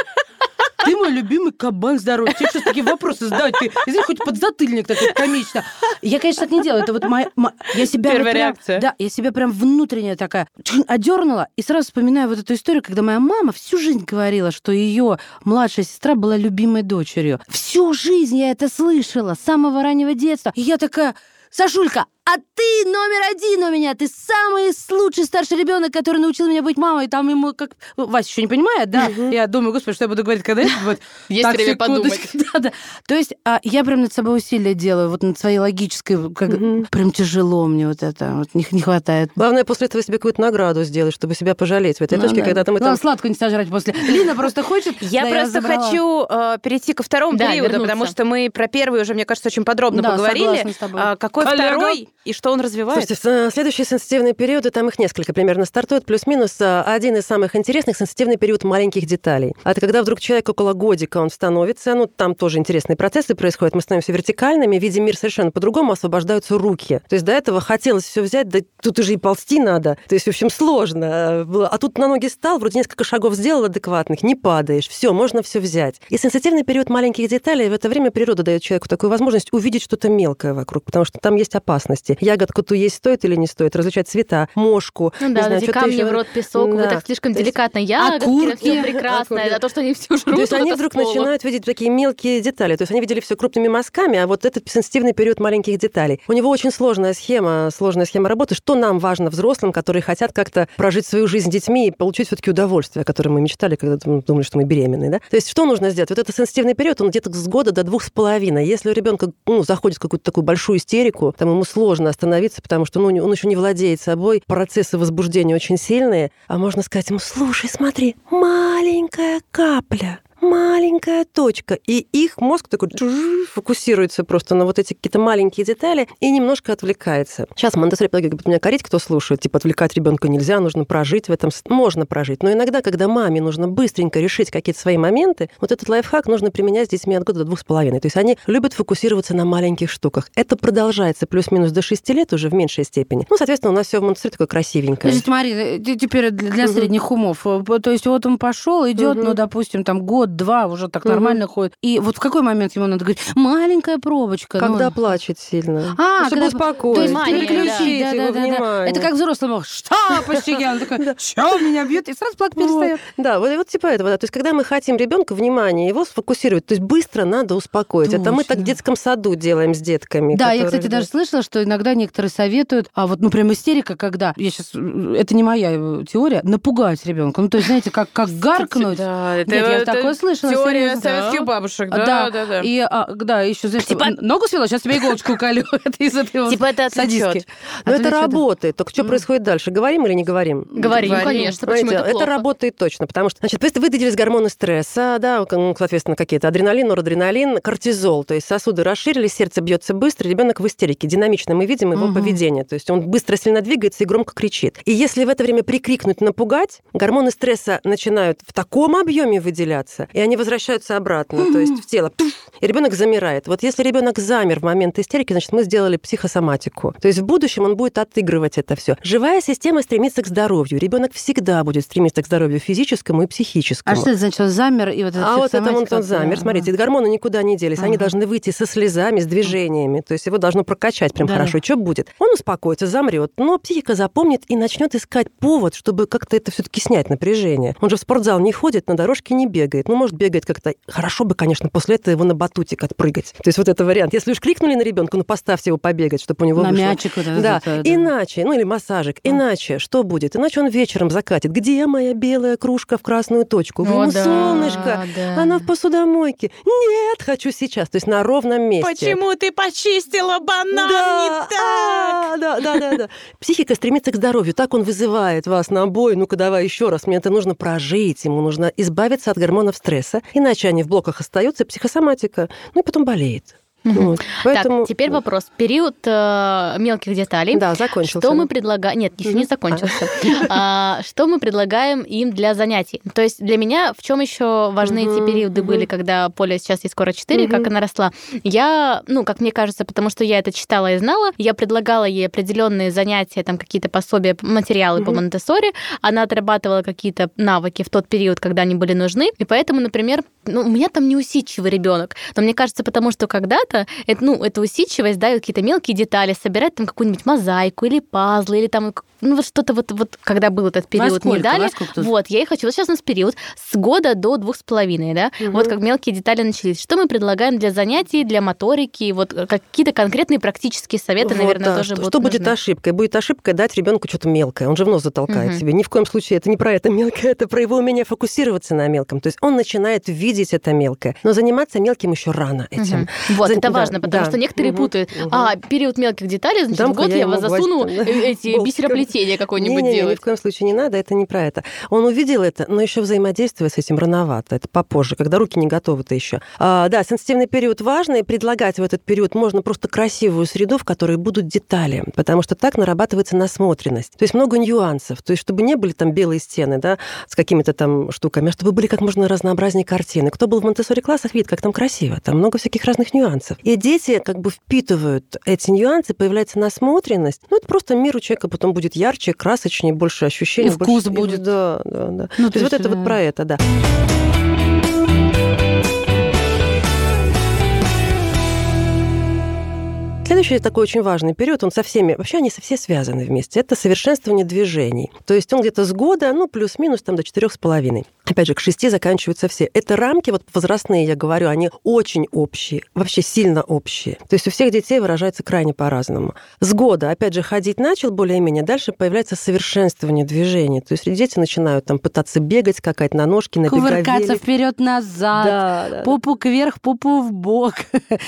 Ты мой любимый кабан здоровый. Тебе сейчас такие вопросы задать. Ты, извини, хоть подзатыльник такой комично. Я, конечно, так не делаю. Это вот моя... моя я себя Первая вот прям, реакция. Да, я себя прям внутренняя такая одернула. И сразу вспоминаю вот эту историю, когда моя мама всю жизнь говорила, что ее младшая сестра была любимой дочерью. Всю жизнь я это слышала, с самого раннего детства. И я такая, Сашулька, а ты номер один у меня, ты самый лучший старший ребенок, который научил меня быть мамой. Там ему как Вася еще не понимает, да? Угу. Я думаю, господи, что я буду говорить, когда это будет. Есть так, время подумать. Да, да. То есть а, я прям над собой усилия делаю, вот над своей логической, как, угу. прям тяжело мне вот это, вот не, не хватает. Главное, после этого себе какую-то награду сделать, чтобы себя пожалеть в этой ну, точке, да. когда там... Главное, сладко не сожрать после. Лина просто хочет. Я просто хочу э, перейти ко второму периоду, потому что мы про первый уже, мне кажется, очень подробно поговорили. А какой второй и что он развивает? Слушайте, следующие сенситивные периоды, там их несколько примерно стартует, плюс-минус а, один из самых интересных сенситивный период маленьких деталей. Это когда вдруг человек около годика, он становится, ну, там тоже интересные процессы происходят, мы становимся вертикальными, видим мир совершенно по-другому, освобождаются руки. То есть до этого хотелось все взять, да тут уже и ползти надо, то есть, в общем, сложно. А тут на ноги стал, вроде несколько шагов сделал адекватных, не падаешь, все, можно все взять. И сенситивный период маленьких деталей, в это время природа дает человеку такую возможность увидеть что-то мелкое вокруг, потому что там есть опасности. Ягодку ту есть стоит или не стоит, различать цвета, мошку. Ну да, знаю, эти камни еще... в рот, песок, да. вы так слишком деликатно. Ягодки, все прекрасно, а то, что они все жрут, То есть они вдруг начинают видеть такие мелкие детали. То есть они видели все крупными мазками, а вот этот сенситивный период маленьких деталей. У него очень сложная схема, сложная схема работы. Что нам важно взрослым, которые хотят как-то прожить свою жизнь с детьми и получить все-таки удовольствие, о котором мы мечтали, когда думали, что мы беременны, да? То есть что нужно сделать? Вот этот сенситивный период, он где-то с года до двух с половиной. Если у ребенка ну, заходит в какую-то такую большую истерику, там ему сложно остановиться, потому что ну, он еще не владеет собой, процессы возбуждения очень сильные, а можно сказать ему, слушай, смотри, маленькая капля, маленькая точка. И их мозг такой фокусируется просто на вот эти какие-то маленькие детали и немножко отвлекается. Сейчас монтессори педагоги меня корить, кто слушает. Типа, отвлекать ребенка нельзя, нужно прожить в этом. Можно прожить. Но иногда, когда маме нужно быстренько решить какие-то свои моменты, вот этот лайфхак нужно применять с детьми от года до двух с половиной. То есть они любят фокусироваться на маленьких штуках. Это продолжается плюс-минус до шести лет уже в меньшей степени. Ну, соответственно, у нас все в монтессори такое красивенькое. Значит, Мария, теперь для средних умов. То есть вот он пошел, идет, ну, допустим, там год, два уже так нормально ходит. И вот в какой момент ему надо говорить, маленькая пробочка. Когда ну... плачет сильно. А, ну, чтобы когда... успокоить. То есть переключить да, да, да, да. Это как взрослому. Что, почти? Он такой, что меня бьет? И сразу плакать перестает. Да, вот, вот типа этого. То есть когда мы хотим ребенка внимание, его сфокусировать, то есть быстро надо успокоить. Это мы так в детском саду делаем с детками. Да, я, кстати, даже слышала, что иногда некоторые советуют, а вот, ну, прям истерика, когда, я сейчас, это не моя теория, напугать ребенка. Ну, то есть, знаете, как, как гаркнуть. Да, это, Нет, я это такое слышала. Теория советских бабушек, да, Да, да, да. И, а, да, еще, знаешь, Типа- ногу свела, сейчас тебе иголочку уколю. Это из этой вот Типа это отвлечет. Но это Отвлечет. работает. Только что происходит дальше? Говорим или не говорим? Говорим, конечно. Почему это работает точно, потому что, значит, если выделились гормоны стресса, да, ну, соответственно, какие-то адреналин, норадреналин, кортизол, то есть сосуды расширились, сердце бьется быстро, ребенок в истерике. Динамично мы видим его поведение, то есть он быстро сильно двигается и громко кричит. И если в это время прикрикнуть, напугать, гормоны стресса начинают в таком объеме выделяться, и они возвращаются обратно, то есть в тело, и ребенок замирает. Вот если ребенок замер в момент истерики, значит, мы сделали психосоматику. То есть в будущем он будет отыгрывать это все. Живая система стремится к здоровью. Ребенок всегда будет стремиться к здоровью физическому и А психическому. что это значит? Он замер и вот А вот это он, он замер. Смотрите, гормоны никуда не делись. Они должны выйти со слезами, с движениями. То есть его должно прокачать прям Да-да. хорошо. Что будет? Он успокоится, замрет, но психика запомнит и начнет искать повод, чтобы как-то это все-таки снять напряжение. Он же в спортзал не ходит, на дорожке не бегает. Ну, может, бегает как-то. Хорошо бы, конечно, после этого его на батутик отпрыгать. То есть вот это вариант. Если уж крикнули на ребенка, ну поставьте его побегать, чтобы у него На вышло. мячик вот этот Да, вот, э, да. иначе, ну или массажик, иначе что будет? Иначе он вечером закатит. Где моя белая кружка в красную точку? О, Ну, да, солнышко, да. она в посудомойке. Нет, хочу сейчас. То есть на ровном месте. Почему ты почистила банан Да, не так? а, да, да, да, да. Психика стремится к здоровью. Так он вызывает вас на бой. Ну-ка, давай еще раз. Мне это нужно прожить. Ему нужно избавиться от гормонов стресса. Иначе они в блоках остаются, психосоматика. Ну и потом болеет. Вот. Поэтому... Так, теперь вопрос. Период э, мелких деталей. Да, закончился. Что мы предлагаем? Нет, еще не закончился. А, Что мы предлагаем им для занятий? То есть для меня в чем еще важны эти периоды были, когда Поля сейчас ей скоро 4, как она росла? Я, ну, как мне кажется, потому что я это читала и знала, я предлагала ей определенные занятия, там какие-то пособия, материалы по. Монтессори. Она отрабатывала какие-то навыки в тот период, когда они были нужны. И поэтому, например, ну, у меня там неусидчивый ребенок. Но мне кажется, потому что когда-то это, ну, эта усидчивость дает какие-то мелкие детали, собирать там какую-нибудь мозаику или пазлы, или там ну, вот что-то вот, вот когда был этот период. Во сколько? Вот, я и хочу. Вот сейчас у нас период с года до двух с половиной, да? Мгм. Вот как мелкие детали начались. Что мы предлагаем для занятий, для моторики? Вот какие-то конкретные практические советы, Вот, наверное, да. тоже что, будут что будет нужны. ошибкой? Будет ошибкой дать ребенку что-то мелкое. Он же в нос затолкает Мгм. себе. Ни в коем случае это не про это мелкое, это про его умение фокусироваться на мелком. То есть он начинает видеть это мелкое. Но заниматься мелким еще рано этим. Мгм. Вот, За- это да, важно, потому да. что некоторые Мгм, путают. мгм. А, период мелких деталей, значит, Дам-ка в год я я, вас засуну гвоздиком, да. Бисероплетения какое-нибудь ни делать. в коем случае не надо, это не про это. Он увидел это, но еще взаимодействовать с этим рановато. Это попозже, когда руки не готовы-то еще. А, да, сенситивный период важный. Предлагать в этот период можно просто красивую среду, в которой будут детали, потому что так нарабатывается насмотренность. То есть много нюансов. То есть чтобы не были там белые стены, да, с какими-то там штуками, а чтобы были как можно разнообразнее картины. Кто был в Монтессори классах, видит, как там красиво. Там много всяких разных нюансов. И дети как бы впитывают эти нюансы, появляется насмотренность. Ну, это просто мир у человека потом будет ярче, красочнее, больше ощущений. И вкус больше- будет. Да, да, да. Ну, то есть вот это вот э, про это, да. Следующий такой очень важный период, он со всеми, вообще они со все связаны вместе, это совершенствование движений. То есть он где-то с года, ну, плюс-минус там до четырех с половиной. Опять же, к шести заканчиваются все. Это рамки, вот возрастные, я говорю, они очень общие, вообще сильно общие. То есть у всех детей выражается крайне по-разному. С года, опять же, ходить начал более-менее, дальше появляется совершенствование движений. То есть дети начинают там пытаться бегать, скакать на ножки, на Кувыркаться беговеле. вперед-назад. Да, да. Попу кверх, попу в бок.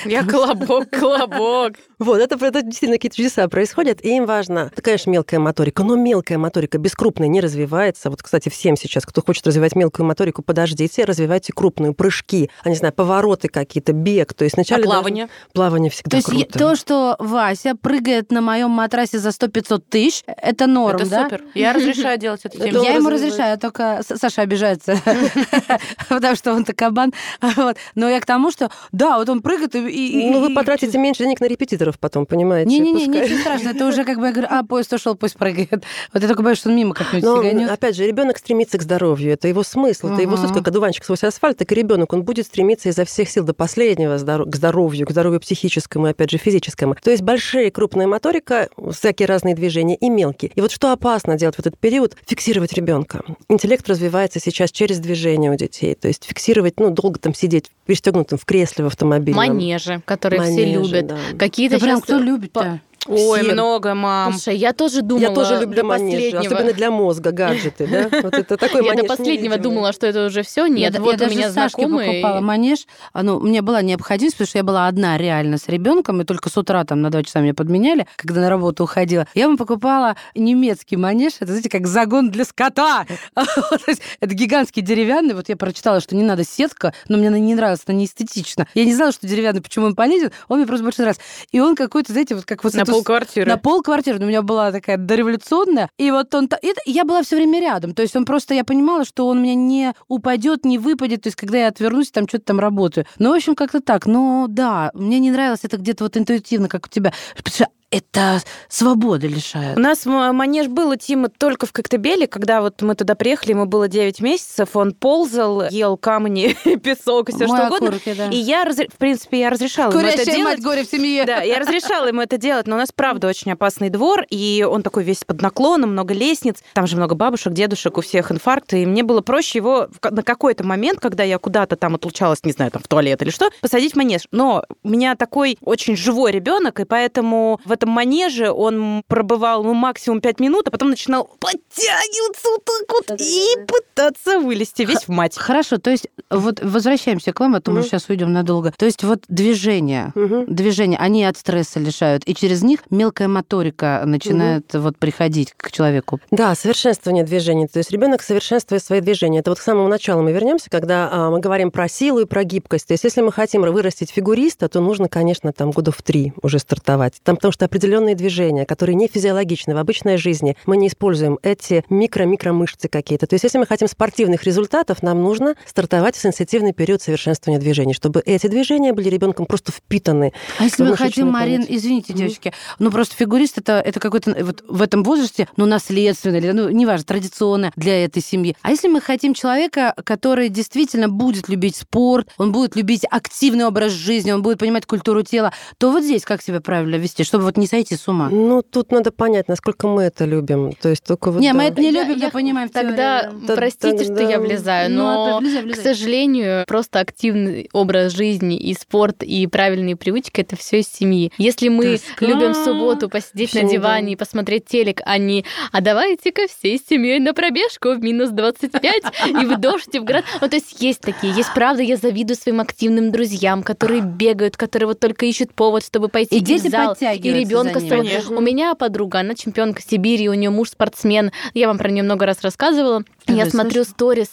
Я колобок, колобок. Вот, это, это действительно какие-то чудеса происходят, и им важно, это, конечно, мелкая моторика, но мелкая моторика без крупной не развивается. Вот, кстати, всем сейчас, кто хочет развивать мелкую моторику, подождите, развивайте крупную, прыжки, а не знаю, повороты какие-то, бег. То есть А вначале... плавание? должно- Плавание всегда То есть круто. то, что Вася прыгает на моем матрасе за 100-500 тысяч, это норм, Это да? супер. Я разрешаю делать это Я ему разрешаю, только Саша обижается, потому что он-то кабан. Вот. Но я к тому, что да, вот он прыгает и... Ну, вы потратите меньше денег на репетиторов потом, понимаете? Не-не-не, ничего страшного. Это уже как бы я говорю, а, поезд ушел, пусть прыгает. Вот я только боюсь, что он мимо как-нибудь Но, сиганет. опять же, ребенок стремится к здоровью. Это его смысл, это его суть, как одуванчик сквозь асфальт, так и ребенок. Он будет стремиться изо всех сил до последнего к здоровью, к здоровью психическому и, опять же, физическому. То есть большие, крупная моторика, всякие разные движения и мелкие. И вот что опасно делать в этот период? Фиксировать ребенка. Интеллект развивается сейчас через движение у детей. То есть фиксировать, ну, долго там сидеть пристегнутым в кресле в автомобиле. Манежи, которые все Манежи, любят. да. Какие-то Да прям кто любит-то? Ой, Все. много мам. Слушай, я тоже думала Я тоже до люблю манеж, последнего. особенно для мозга гаджеты, да? Вот это такой Я до последнего думала, что это уже все. Нет, я, вот у даже меня Сашке знакомые. покупала манеж. А, Ну, мне была необходимость, потому что я была одна реально с ребенком, и только с утра там на два часа меня подменяли, когда на работу уходила. Я вам покупала немецкий манеж, это, знаете, как загон для скота. Это гигантский деревянный. Вот я прочитала, что не надо сетка, но мне она не нравилась, она не эстетична. Я не знала, что деревянный, почему он полезен. Он мне просто больше нравится. И он какой-то, знаете, вот как вот... Полквартиры. на пол квартиры. У меня была такая дореволюционная. И вот он... это- я была все время рядом. То есть он просто... Я понимала, что он у меня не упадет, не выпадет. То есть когда я отвернусь, там что-то там работаю. Ну, в общем, как-то так. Но да, мне не нравилось это где-то вот интуитивно, как у тебя. Это свободы лишает. У нас манеж был у Тима только в Коктебеле, когда вот мы туда приехали, ему было 9 месяцев, он ползал, ел камни, песок, все что угодно. окурки, да. И я, в принципе, я разрешала ему это Курящая делать. мать горе в семье. Да, я разрешала ему это делать, но у нас, правда, очень опасный двор, и он такой весь под наклоном, много лестниц, там же много бабушек, дедушек, у всех инфаркты, и мне было проще его на какой-то момент, когда я куда-то там отлучалась, не знаю, там в туалет или что, посадить в манеж. Но у меня такой очень живой ребенок, и поэтому в этом манеже он пробывал ну, максимум 5 минут, а потом начинал подтягиваться вот так вот и пытаться вылезти весь в мать. Хорошо, то есть вот возвращаемся к вам, а то мы Мгм. сейчас уйдем надолго. То есть вот движения, Мгм. движения, они от стресса лишают, и через них мелкая моторика начинает вот приходить к человеку. Да, совершенствование движений. То есть ребенок совершенствует свои движения. Это вот к самому началу мы вернемся, когда а, мы говорим про силу и про гибкость. То есть если мы хотим вырастить фигуриста, то нужно, конечно, там годов в три уже стартовать. Там, потому что определенные движения, которые не физиологичны в обычной жизни, мы не используем эти микро-микромышцы какие-то. То есть если мы хотим спортивных результатов, нам нужно стартовать в сенситивный период совершенствования движений, чтобы эти движения были ребенком просто впитаны. А если мы хотим, Марин, память. извините, Мгм. девочки, ну просто фигурист это, это какой-то э, вот в этом возрасте, ну, наследственно, или, ну, неважно, традиционно для этой семьи. А если мы хотим человека, который действительно будет любить спорт, он будет любить активный образ жизни, он будет понимать культуру тела, то вот здесь как себя правильно вести, чтобы вот не сойти с ума? Ну, тут надо понять, насколько мы это любим. То есть только вот... не, да. мы это не Я- любим, я да, понимаем. в Тогда теории. Да, простите, что тогда- я влезаю, Ну, но, влезай, к влезай. сожалению, просто активный образ жизни и спорт, и правильные привычки — это все из семьи. Если мы Тоска. любим в субботу посидеть на Вообще не диване и посмотреть телек, а не «а давайте-ка всей семьей на пробежку в минус 25 и в дождь, и в град». Ну, то есть есть такие. Есть, правда, я завидую своим активным друзьям, которые бегают, которые вот только ищут повод, чтобы пойти И в дети зал, и ребенка своего. У меня подруга, она чемпионка Сибири, у нее муж спортсмен. Я вам про нее много раз рассказывала. Я же смотрю сторис.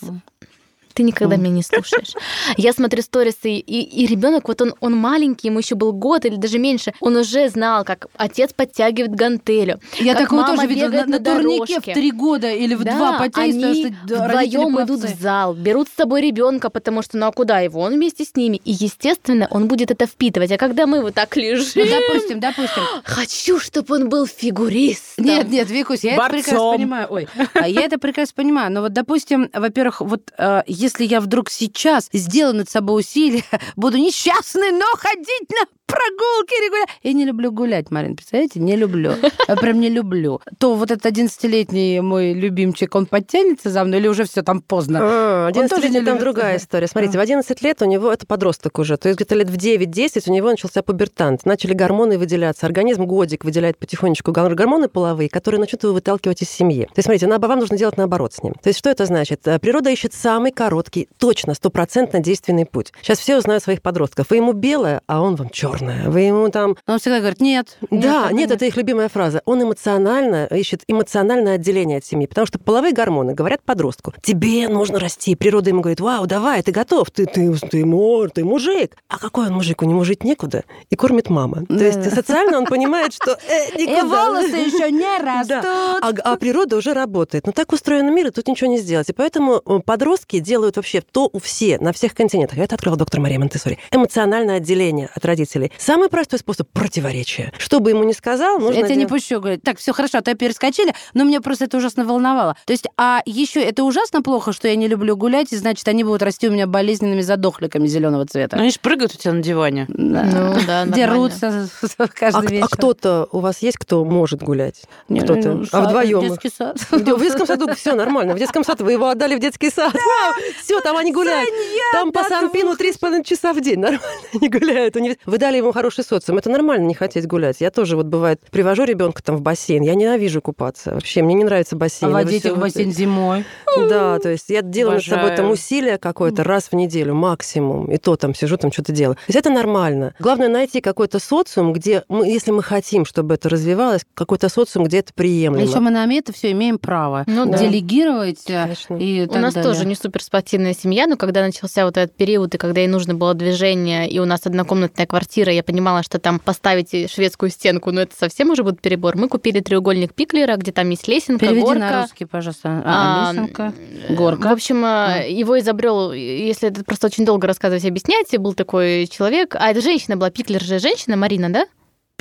Ты никогда меня не слушаешь. Я смотрю сторисы, и, и ребенок, вот он, он маленький, ему еще был год или даже меньше, он уже знал, как отец подтягивает гантелю. Я такого мама тоже видела на, на на турнике в три года или в Да, два родители вдвоем идут в зал, берут с собой ребенка, потому что ну а куда его? Он вместе с ними. И, естественно, он будет это впитывать. А когда мы вот так Ну, лежим, допустим, допустим. хочу, чтобы он был фигуристом. Нет, нет, Викусь, я это прекрасно Борцом. понимаю. Ой, а я это прекрасно понимаю. Но вот, допустим, во-первых, вот э, если я вдруг сейчас сделаю над собой усилие, буду несчастной, но ходить на прогулки регулярно. Я не люблю гулять, Марин, представляете? Не люблю. Я прям не люблю. То вот этот 11-летний мой любимчик, он подтянется за мной или уже все там поздно? А, Он тоже 11 не там любит. другая история. Смотрите, в 11 лет у него это подросток уже. То есть где-то лет в 9-10 у него начался пубертант. Начали гормоны выделяться. Организм годик выделяет потихонечку гор- гормоны половые, которые начнут его выталкивать из семьи. То есть, смотрите, на- вам нужно делать наоборот с ним. То есть, что это значит? Э, Природа ищет самый короткий, точно, стопроцентно действенный путь. Сейчас все узнают своих подростков. Вы ему белое, а он вам черное. Вы ему там он всегда говорит, нет. да, так нет, это их любимая фраза. Он эмоционально ищет эмоциональное отделение от семьи, потому что половые гормоны говорят подростку, тебе нужно расти. Природа ему говорит, вау, давай, ты готов, ты, ты, ты, мор, ты мужик. А какой он мужик? У него жить некуда. И кормит мама. То Да. есть социально он понимает, что э, И никуда. волосы еще не Да. растут. А, а природа уже работает. Но так устроен мир, и тут ничего не сделать. И поэтому э, подростки делают вообще то у все, на всех континентах. Это открыла доктор Мария Монтессори. Эмоциональное отделение от родителей. Самый простой способ противоречия. Что бы ему ни сказал, нужно Это не делать. пущу, говорит. Так, все хорошо, а то перескочили, но меня просто это ужасно волновало. То есть, а еще это ужасно плохо, что я не люблю гулять, и значит, они будут расти у меня болезненными задохликами зеленого цвета. Они же прыгают у тебя на диване. Да. Ну да, нормально. Дерутся А, каждый а вечер. кто-то у вас есть, кто может гулять? Не, кто-то? ну, А вдвоем? Детский сад. В детском саду все нормально. В детском саду вы его отдали в детский сад. Все, там они гуляют. Там по Санпину три с половиной часа в день. Нормально они гуляют. Вы дали дали ему хороший социум. Это нормально не хотеть гулять. Я тоже вот бывает привожу ребенка там в бассейн. Я ненавижу купаться. Вообще мне не нравится бассейн. А водить их в бассейн зимой. Да, то есть я делаю над собой там усилие какое-то раз в неделю максимум. И то там сижу, там что-то делаю. То есть это нормально. Главное найти какой-то социум, где мы, если мы хотим, чтобы это развивалось, какой-то социум, где это приемлемо. Еще мы на это все имеем право Ну да. делегировать э, Конечно. и У нас далее. тоже не суперспортивная семья, но когда начался вот этот период, и когда ей нужно было движение, и у нас однокомнатная квартира, я понимала, что там поставить шведскую стенку, ну это совсем уже будет перебор. Мы купили треугольник Пиклера, где там есть лесенка, Переведи горка. на русский, пожалуйста. А, А, лесенка, э, горка. В общем, э, его изобрел, если это просто очень долго рассказывать и объяснять, был такой человек, а это женщина была, Пиклер же женщина, Марина, да?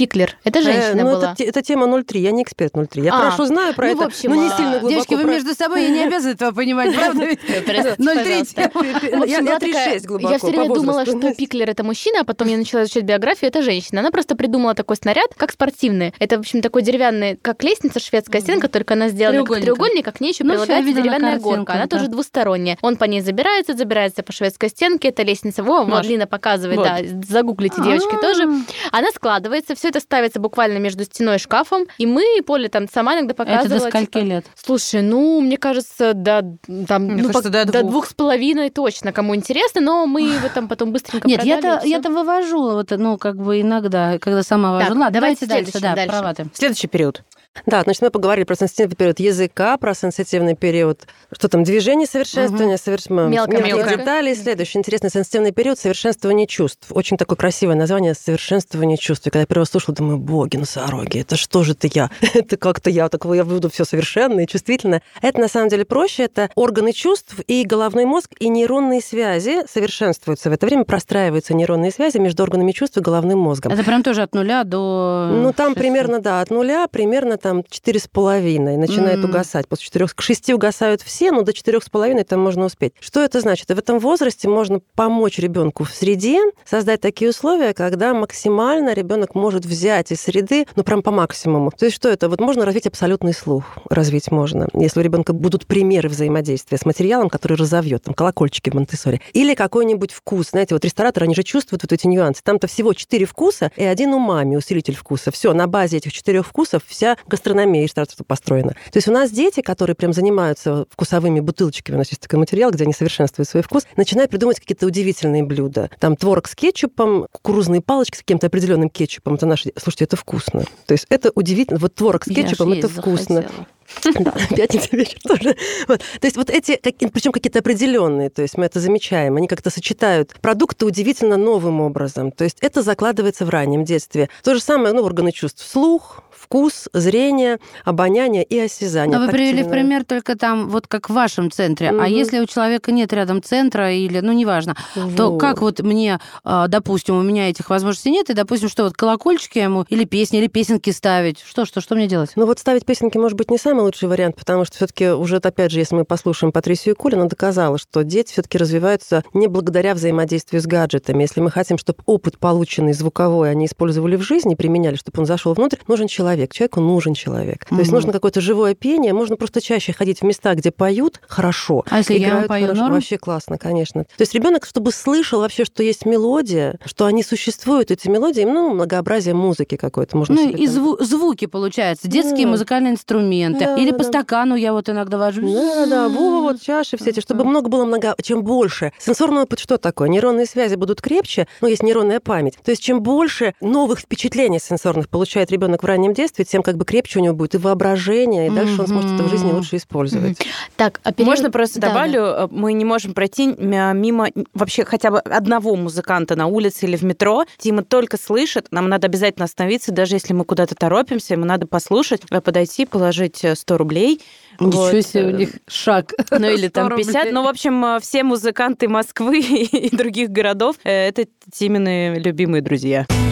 Пиклер, это Э, женщина ну, была. это, это тема 03, я не эксперт 03. Я А, хорошо знаю про ну, это, в общем, но не а, сильно глубоко. Девочки, вы между собой, я не обязана этого понимать, правда? ведь? Простите, 0,30. пожалуйста. В общем, Я была 0,36 такая- глубоко Я все время думала, что Пиклер это мужчина, а потом я начала изучать биографию, это женщина. Она просто придумала такой снаряд, как спортивный. Это, в общем, такой деревянный, как лестница шведская стенка, только она сделана как треугольник, а к ней еще прилагается деревянная горка. Она тоже двусторонняя. Он по ней забирается, забирается по шведской стенке. Это лестница. Во, Лина показывает, да, загуглите, девочки, тоже. Она складывается, все это ставится буквально между стеной и шкафом, и мы, и Поля там сама иногда Это показывала. до скольки типа, лет? Слушай, ну, мне кажется, до, там, Мне ну, кажется, пок- до до двух. двух с половиной точно, кому интересно, но мы его там потом быстренько Нет, я-то, я-то вывожу, вот, ну, как бы иногда, когда сама вожу. Так, Ладно, давайте давайте дальше, да, дальше. права ты. Следующий период. Да, значит, мы поговорили про сенситивный период языка, про сенситивный период, что там, движение совершенствования, соверш- Мелкая мелкие мелкая. детали. Следующий интересный сенситивный период совершенствования чувств. Очень такое красивое название совершенствование чувств. И когда я первый слушала, думаю, боги, носороги, это что же это я? это как-то я, так я буду все совершенное и чувствительное. Это на самом деле проще, это органы чувств и головной мозг, и нейронные связи совершенствуются. В это время простраиваются нейронные связи между органами чувств и головным мозгом. Это прям тоже от нуля до... Ну, там шести. примерно, да, от нуля примерно там четыре с половиной начинает Мгм. угасать. После четырех к шести угасают все, но до четырех с половиной там можно успеть. Что это значит? В этом возрасте можно помочь ребенку в среде, создать такие условия, когда максимально ребенок может взять из среды, ну, прям по максимуму. То есть что это? Вот можно развить абсолютный слух, развить можно, если у ребенка будут примеры взаимодействия с материалом, который разовьет, там, колокольчики в Монтессоре. Или какой-нибудь вкус. Знаете, вот рестораторы, они же чувствуют вот эти нюансы. Там-то всего четыре вкуса и один умами, усилитель вкуса. Все, на базе этих четырех вкусов вся гастрономия рестораторства построена. То есть у нас дети, которые прям занимаются вкусовыми бутылочками, у нас есть такой материал, где они совершенствуют свой вкус, начинают придумывать какие-то удивительные блюда. Там творог с кетчупом, кукурузные палочки с каким-то определенным кетчупом. Это наши... Слушайте, это вкусно. То есть это удивительно. Вот творог с кетчупом, это вкусно. захотела. Да, пятница вечер тоже. Вот. То есть вот эти, причем какие-то определенные, то есть мы это замечаем, они как-то сочетают продукты удивительно новым образом. То есть это закладывается в раннем детстве. То же самое, ну, органы чувств. Слух, вкус, зрение, обоняние и осязание. Но вы привели в тактильное. пример только там, вот как в вашем центре. А Мгм. если у человека нет рядом центра или, ну, неважно, то Вот. как вот мне, а, допустим, у меня этих возможностей нет, и, допустим, что вот колокольчики ему или песни, или песенки ставить? Что, что, что мне делать? Ну вот ставить песенки может быть не самый лучший вариант, потому что все-таки уже, опять же, если мы послушаем Патрисию Куль, она доказала, что дети все-таки развиваются не благодаря взаимодействию с гаджетами. Если мы хотим, чтобы опыт, полученный звуковой, они использовали в жизни, применяли, чтобы он зашел внутрь, нужен человек. Человеку нужен человек. То есть нужно какое-то живое пение, можно просто чаще ходить в места, где поют хорошо. А если я играют пою хорошо. норм? Вообще классно, конечно. То есть ребенок, чтобы слышал вообще, что есть мелодия, что они существуют, эти мелодии, ну, многообразие музыки какой-то можно Ну, и зву- звуки, получается, детские Да. музыкальные инструменты. Да, или да, по да. стакану я вот иногда вожу. Да, да, во, вот чаши все эти, чтобы много было много, чем больше. Сенсорный опыт что такое? Нейронные связи будут крепче, ну, есть нейронная память. То есть чем больше новых впечатлений сенсорных получает ребенок в раннем детстве, тем как бы крепче у него будет и воображение, и дальше он сможет это в жизни лучше использовать. Так, а период- Можно просто Да, добавлю, э, мы не можем пройти м- мимо вообще хотя бы одного музыканта на улице или в метро. Тима только слышит, нам надо обязательно остановиться, даже если мы куда-то торопимся, ему надо послушать, э, подойти, положить э, 100 рублей. Ничего Вот, себе у э, них шаг. Ну или там 100 50. рублей. Ну, в общем, э, все музыканты Москвы и других городов э, это Тимины любимые друзья. А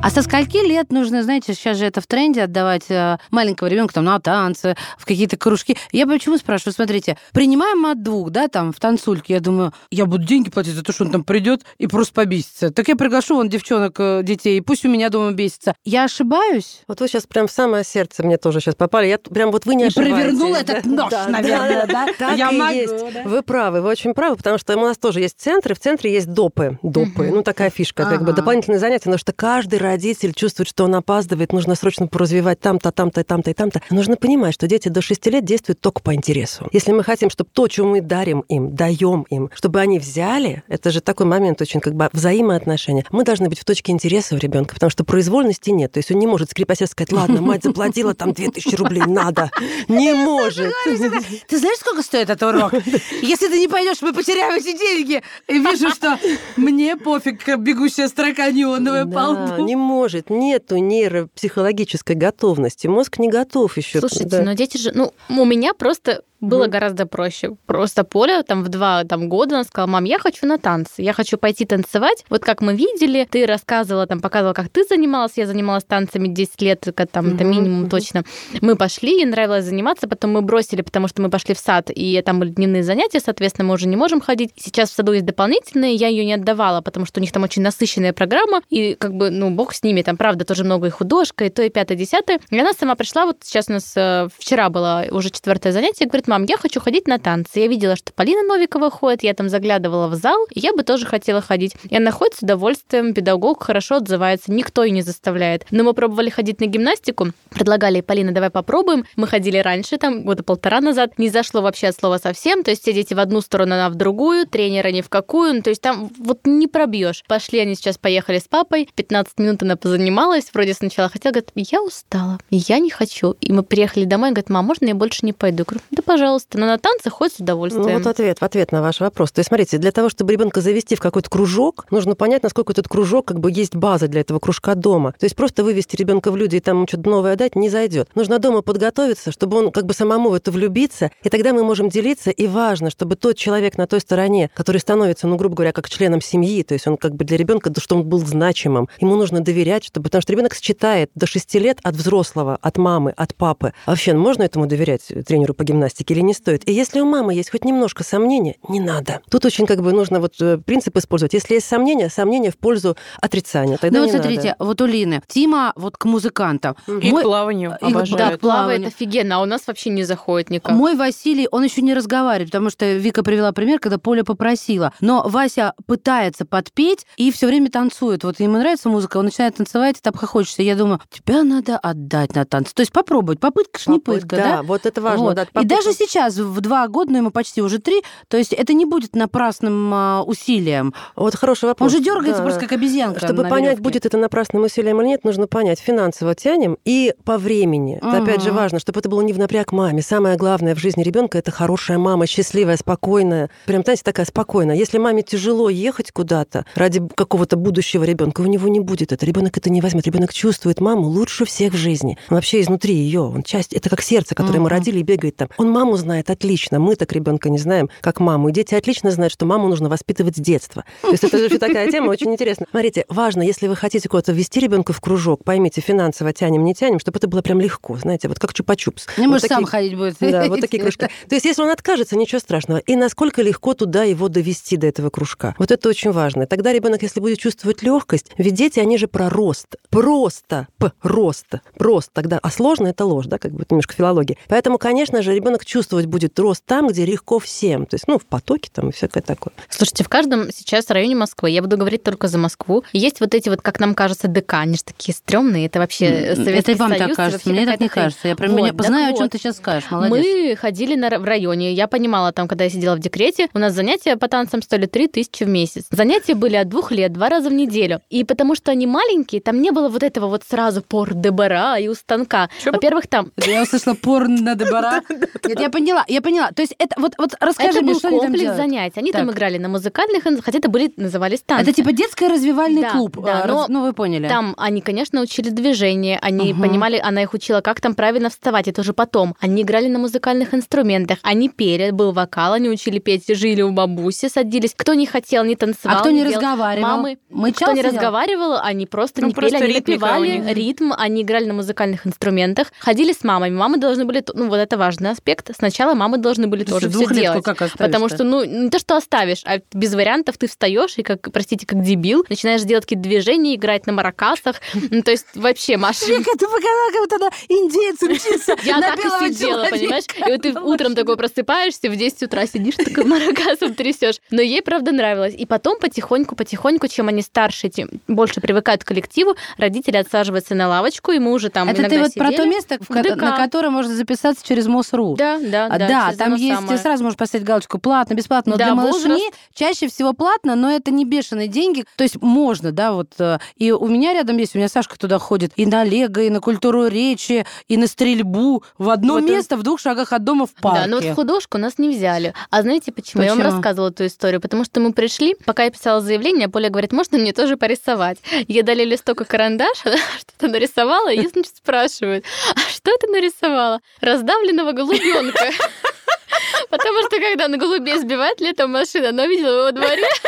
А со скольки лет нужно, знаете, сейчас же это в тренде отдавать э, маленького ребенка там на танцы, в какие-то кружки. Я почему спрашиваю? Смотрите, принимаем от двух, да, там в танцульке. Я думаю, я буду деньги платить за то, что он там придет и просто побесится. Так я приглашу вон девчонок, э, детей, пусть у меня дома бесится. Я ошибаюсь? Вот вы сейчас прям в самое сердце мне тоже сейчас попали. Я прям вот вы не И ошибаетесь. провернула этот нож, наверное, да? Так Я и могу, есть. да? Вы правы, вы очень правы, потому что у нас тоже есть центры, в центре есть допы. Допы, ну такая фишка, как бы дополнительные занятия, потому что каждый родитель чувствует, что он опаздывает, нужно срочно поразвивать там-то, там-то, там-то и там-то. Нужно понимать, что дети до 6 лет действуют только по интересу. Если мы хотим, чтобы то, что мы дарим им, даем им, чтобы они взяли, это же такой момент очень как бы взаимоотношения, мы должны быть в точке интереса у ребенка, потому что произвольности нет. То есть он не может скрипасец сказать, ладно, мать заплатила там 2000 рублей, надо. Не может. Ты знаешь, сколько стоит этот урок? Если ты не пойдешь, мы потеряем эти деньги. И вижу, что мне пофиг, бегущая строка неоновая Да, лбу. не может, нету нейропсихологической готовности. Мозг не готов еще. Слушайте, но дети же... Ну, у меня просто было Мгм. гораздо проще. Просто Поля там в два там, года она сказала, мам, я хочу на танцы, я хочу пойти танцевать. Вот как мы видели, ты рассказывала, там показывала, как ты занималась, я занималась танцами 10 лет, как там это Мгм, минимум мгм. точно. Мы пошли, ей нравилось заниматься, потом мы бросили, потому что мы пошли в сад, и там были дневные занятия, соответственно, мы уже не можем ходить. Сейчас в саду есть дополнительные, я ее не отдавала, потому что у них там очень насыщенная программа, и как бы, ну, бог с ними, там, правда, тоже много и художка, и то, и пятое, десятое. И она сама пришла, вот сейчас у нас э, вчера было уже четвертое занятие, говорит, мам, я хочу ходить на танцы. Я видела, что Полина Новикова ходит, я там заглядывала в зал, и я бы тоже хотела ходить. И она ходит с удовольствием, педагог хорошо отзывается, никто ее не заставляет. Но мы пробовали ходить на гимнастику, предлагали, Полина, давай попробуем. Мы ходили раньше, там, года полтора назад, не зашло вообще от слова совсем, то есть все дети в одну сторону, она в другую, тренера ни в какую, ну, то есть там вот не пробьешь. Пошли они сейчас, поехали с папой, 15 минут она позанималась, вроде сначала хотела, говорит, я устала, я не хочу. И мы приехали домой, говорит, мам, можно я больше не пойду? Я говорю, да, пожалуйста, но на танцы ходит с Ну, удовольствием. вот ответ, ответ на ваш вопрос. То есть, смотрите, для того, чтобы ребенка завести в какой-то кружок, нужно понять, насколько этот кружок как бы есть база для этого кружка дома. То есть просто вывести ребенка в люди и там что-то новое дать не зайдет. Нужно дома подготовиться, чтобы он как бы самому в это влюбиться, и тогда мы можем делиться. И важно, чтобы тот человек на той стороне, который становится, ну, грубо говоря, как членом семьи, то есть он как бы для ребенка, да, что он был значимым, ему нужно доверять, чтобы, потому что ребенок считает до 6 лет от взрослого, от мамы, от папы. А вообще, можно этому доверять тренеру по гимнастике или не стоит? И если у мамы есть хоть немножко сомнения, не надо. Тут очень как бы нужно вот э, принцип использовать. Если есть сомнения, сомнения в пользу отрицания. Тогда Ну не вот смотрите, надо. вот у Лины. Тима вот к музыкантам. И Мой- к плаванию и к- Да, плавает плавание. офигенно, а у нас вообще не заходит никак. Мой Василий, он еще не разговаривает, потому что Вика привела пример, когда Поля попросила. Но Вася пытается подпеть и все время танцует. Вот ему нравится музыка, он начинает танцевать, и там хочется. Я думаю, тебя надо отдать на танцы. То есть попробовать. Попытка ж не пытка, да, да? вот это важно. Вот. да, И даже сейчас, в два года, но ему почти уже три, то есть это не будет напрасным а, усилием. Вот хороший Он вопрос. же дергается Да, просто как обезьянка Чтобы понять, будет это напрасным усилием или нет, нужно понять, финансово тянем и по времени. Это опять же важно, чтобы это было не в напряг маме. Самое главное в жизни ребенка это хорошая мама, счастливая, спокойная. Прям, знаете, такая спокойная. Если маме тяжело ехать куда-то ради какого-то будущего ребенка, у него не будет это. Ребенок это не возьмет. Ребенок чувствует маму лучше всех в жизни. Вообще изнутри ее. Он часть, это как сердце, которое мы Мгм. родили и бегает там. Он маму знает отлично. Мы так ребенка не знаем, как маму. И дети отлично знают, что маму нужно воспитывать с детства. То есть это же такая тема очень интересная. Смотрите, важно, если вы хотите куда-то ввести ребенка в кружок, поймите, финансово тянем, не тянем, чтобы это было прям легко, знаете, вот как чупа-чупс. Не Вот может такие- сам ходить будет. Да, вот такие кружки. То есть, если он откажется, ничего страшного. И насколько легко туда его довести до этого кружка. Вот это очень важно. Тогда ребенок, если будет чувствовать легкость, ведь дети, они же про рост. Просто, п, рост. Рост тогда. А сложно это ложь, да, как бы немножко филология. Поэтому, конечно же, ребенок чувствовать будет рост там, где легко всем. То есть, ну, в потоке там и всякое такое. Слушайте, в каждом сейчас районе Москвы, я буду говорить только за Москву, есть вот эти вот, как нам кажется, ДК, они же такие стрёмные, это вообще Советский Это и вам Союз, так кажется. Мне так не кажется. Я прям Вот, меня так знаю, о чем вот. ты сейчас скажешь. Молодец. Мы ходили на, в районе, я понимала там, когда я сидела в декрете, у нас занятия по танцам стоили 3000 в месяц. Занятия были от двух лет, два раза в неделю. И потому что они маленькие, там не было вот этого вот сразу пор дебора и у станка. Во-первых, там Я услышала порно на Дебора. Нет, я я поняла, я поняла. То есть это вот, вот расскажи это мне, был что они там комплекс делают. занятий. Они там Так. играли на музыкальных, хотя это были, назывались танцы. Это типа детско-развивальный Да, клуб. да, а, но раз- ну, вы поняли. Там они, конечно, учили движение, они Мгм. понимали, она их учила, как там правильно вставать, это уже потом. Они играли на музыкальных инструментах, они пели, был вокал, они учили петь, жили у бабуси, садились. Кто не хотел, не танцевал, а кто не пел. разговаривал? Мамы, Мычал, кто не сидел? разговаривал, они просто Ну, не просто пели, они напевали ритм, они играли на музыкальных инструментах, ходили с мамами. Мамы должны были, ну вот это важный аспект. Сначала мамы должны были Слушай, тоже все делать. как? Потому что, ну, не то, что оставишь, а без вариантов ты встаешь и, как, простите, как дебил, начинаешь делать какие-то движения, играть на маракасах. Ну, то есть вообще, Маша... Мне как-то показалось, как будто она индейец учится Я так и сидела, понимаешь? И вот ты утром такой просыпаешься, в 10 утра сидишь, такой маракасом трясешь. Но ей, правда, нравилось. И потом потихоньку-потихоньку, чем они старше, тем больше привыкают к коллективу, родители отсаживаются на лавочку, и мы уже там Это ты вот про то место, в ко- на которое можно записаться через МОСРУ. Да, да, А, да. да, там есть, самое. сразу можешь поставить галочку платно, бесплатно. Но Да, для малышни возраст. чаще всего платно, но это не бешеные деньги. То есть можно, да, вот. э, И у меня рядом есть, у меня Сашка туда ходит и на лего, и на культуру речи, и на стрельбу в одно Вот он- место в двух шагах от дома в парке. Да, но вот в художку нас не взяли. А знаете почему? Я вам Почему? рассказывала эту историю. Потому что мы пришли, пока я писала заявление, Поля говорит, можно мне тоже порисовать? Ей дали листок и карандаш, что-то нарисовала, и значит, спрашивают, а что ты нарисовала? Раздавленного голубенка. Потому что когда на голубей сбивает летом машина, она видела его во дворе.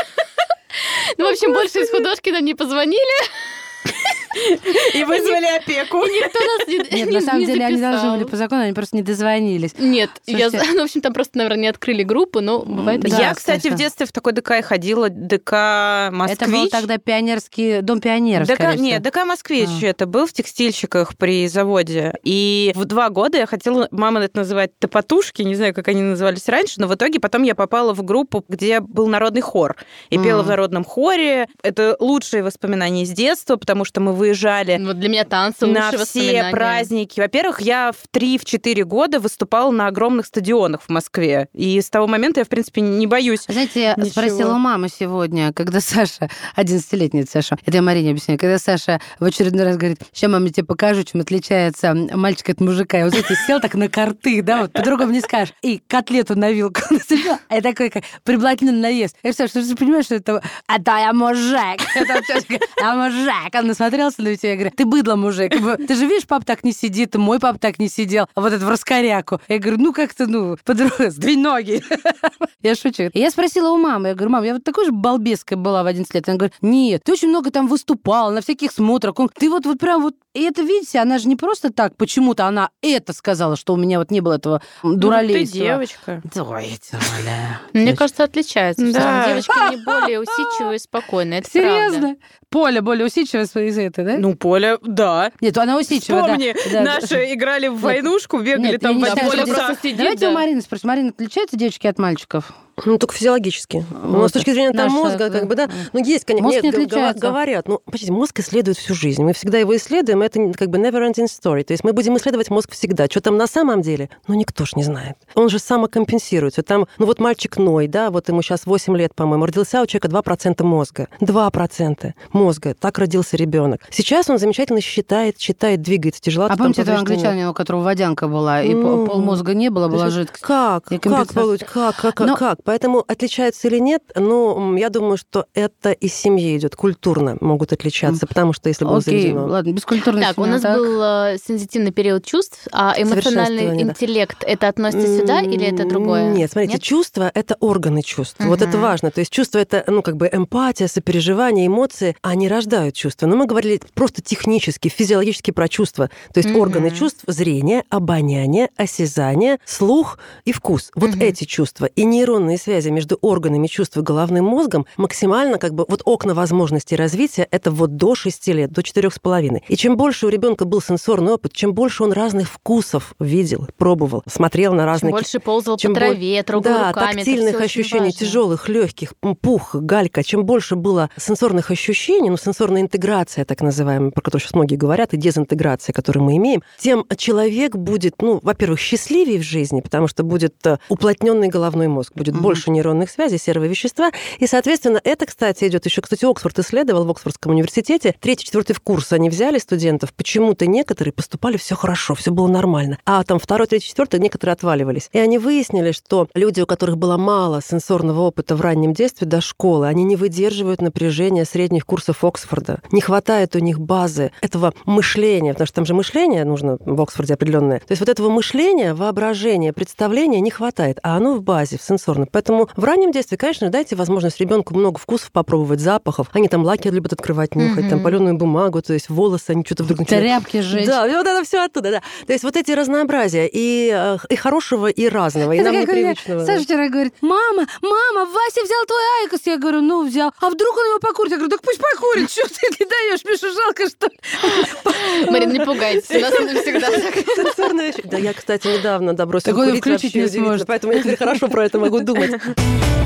Ну, в общем, больше из художки нам не позвонили. И вызвали опеку. Никто нас не Нет, не- на самом деле они должны были по закону, они просто не дозвонились. Нет, я, ну, в общем, там просто, наверное, не открыли группу, но бывает я, кстати, в детстве в такой ДК и ходила, ДК Москвич. Это был тогда пионерский дом пионеров, ДК, нет, ДК Москвич А. это был в текстильщиках при заводе. И в два года я хотела, мама это называет топотушки, не знаю, как они назывались раньше, но в итоге потом я попала в группу, где был народный хор. И пела в народном хоре. Это лучшие воспоминания из детства, потому что мы выезжали Вот для меня танцы на все праздники. Во-первых, я в 3-4 года выступала на огромных стадионах в Москве. И с того момента я, в принципе, не боюсь. Знаете, я Ничего. спросила у мамы сегодня, когда Саша, 11-летняя Саша, это я Марине объясняю, когда Саша в очередной раз говорит, сейчас маме тебе покажу, чем отличается мальчик от мужика. И вот знаете, сел так на карты, да, вот по-другому не скажешь. И котлету на вилку насыпал, а я такой, как приблательный наезд. Я представляю, что ты понимаешь, что это... А то я мужик. Говорит, а мужик. Он насмотрелся на тебя и говорит, ты быдло, мужик. Ты же видишь, пап так не сидит, мой пап так не сидел. А вот это в раскоряку. Я говорю, ну как-то, ну, по-другому, сдвинь ноги. Я шучу. И я спросила у мамы, я говорю, мам, я вот такой же балбеской была в 11 лет. Она говорит, нет, ты очень много там выступала, на всяких смотрах. Он- Ты вот, вот прям вот... И это, видите, она же не просто так, почему-то она это сказала, что у меня вот не было этого Ну, дуралейства. ты девочка. Ой. Мне кажется, отличается. Да. Девочки не более усидчивые и спокойные. Серьезно? Поля более усидчивая этой, да? Ну, Поля, да. Нет, она усидчивая, да. Вспомни, Да. наши играли в войнушку, бегали Нет, там в поле Давайте у. Марины спросим. Марина, отличаются девочки от мальчиков? Ну, только физиологически. Но Вот. с точки зрения там, Наша, мозга, да. как бы, да. Ну, есть, конечно. Мозг нет, не отличается. Говорят, ну, почти мозг исследует всю жизнь. Мы всегда его исследуем, это как бы never-ending story. То есть мы будем исследовать мозг всегда. Что там на самом деле? Ну, никто ж не знает. Он же самокомпенсируется. Там, ну, вот мальчик Ной, да, вот ему сейчас 8 лет, по-моему, родился у человека 2% мозга. 2% мозга. Так родился ребенок. Сейчас он замечательно считает, читает, двигается. Тяжело А помните этого англичанина, у которого водянка была, и Ну, пол мозга не было, была жидкость? Как? Как. Володь, как, как, Но- как? Поэтому отличаются или нет, ну, я думаю, что это из семьи идет, культурно могут отличаться, потому что если было Окей, заведено... ладно, бескультурная Так, у семья, нас так. был э, сензитивный период чувств, а эмоциональный Совершенствование, да. интеллект это относится сюда или это другое? Нет, смотрите, Нет? чувства — это органы чувств. Вот это важно. То есть чувства — это, ну, как бы эмпатия, сопереживание, эмоции, они рождают чувства. Но мы говорили просто технически, физиологически про чувства. То есть органы чувств — зрение, обоняние, осязание, слух и вкус. Вот эти чувства и нейронные связи между органами чувств и головным мозгом максимально как бы вот окна возможностей развития — это вот до 6 лет, до четырех с половиной. И чем больше у ребенка был сенсорный опыт, чем больше он разных вкусов видел, пробовал, смотрел на Чем разные больше ползал чем по траве, трогал да, руками. тактильных ощущений, тяжелых, легких, пух, галька. Чем больше было сенсорных ощущений, ну, сенсорная интеграция, так называемая, про которую сейчас многие говорят, и дезинтеграция, которую мы имеем, тем человек будет, ну, во-первых, счастливее в жизни, потому что будет э, уплотненный головной мозг, будет угу. больше нейронных связей, серого вещества. И, соответственно, это, кстати, идет еще, кстати, Оксфорд исследовал в Оксфордском университете. Третий, четвертый курс они взяли студентов. Почему-то некоторые поступали все хорошо, все было нормально. А там второй, третий, четвертый некоторые отваливались. И они выяснили, что люди, у которых было мало сенсорного опыта в раннем детстве до школы, они не выдерживают напряжения средних курсов Оксфорда. Не хватает у них базы этого мышления, потому что там же мышление нужно в Оксфорде определенное. То есть вот этого мышления, воображения, представления не хватает, а оно в базе, в сенсорном. Поэтому в раннем детстве, конечно, дайте возможность ребенку много вкусов попробовать, запахов. Они там лаки любят открывать, нюхать, угу. там паленую бумагу, то есть волосы, они что-то вдруг начинают... Тряпки жечь. Да, вот это все оттуда, да. То есть вот эти разнообразия и, э, и хорошего, и разного, и нам непривычного. Саша вчера говорит, мама, мама, Вася взял твой IQOS. Я говорю, ну, взял. А вдруг он его покурит? Я говорю, так пусть покурит. Что ты не даешь? Мишу жалко, что ли? Марина, не пугайтесь, у нас всегда Сенсорная Да, я, кстати, недавно добросила курить вообще удивительно, поэтому я теперь хорошо про это могу думать. Вот.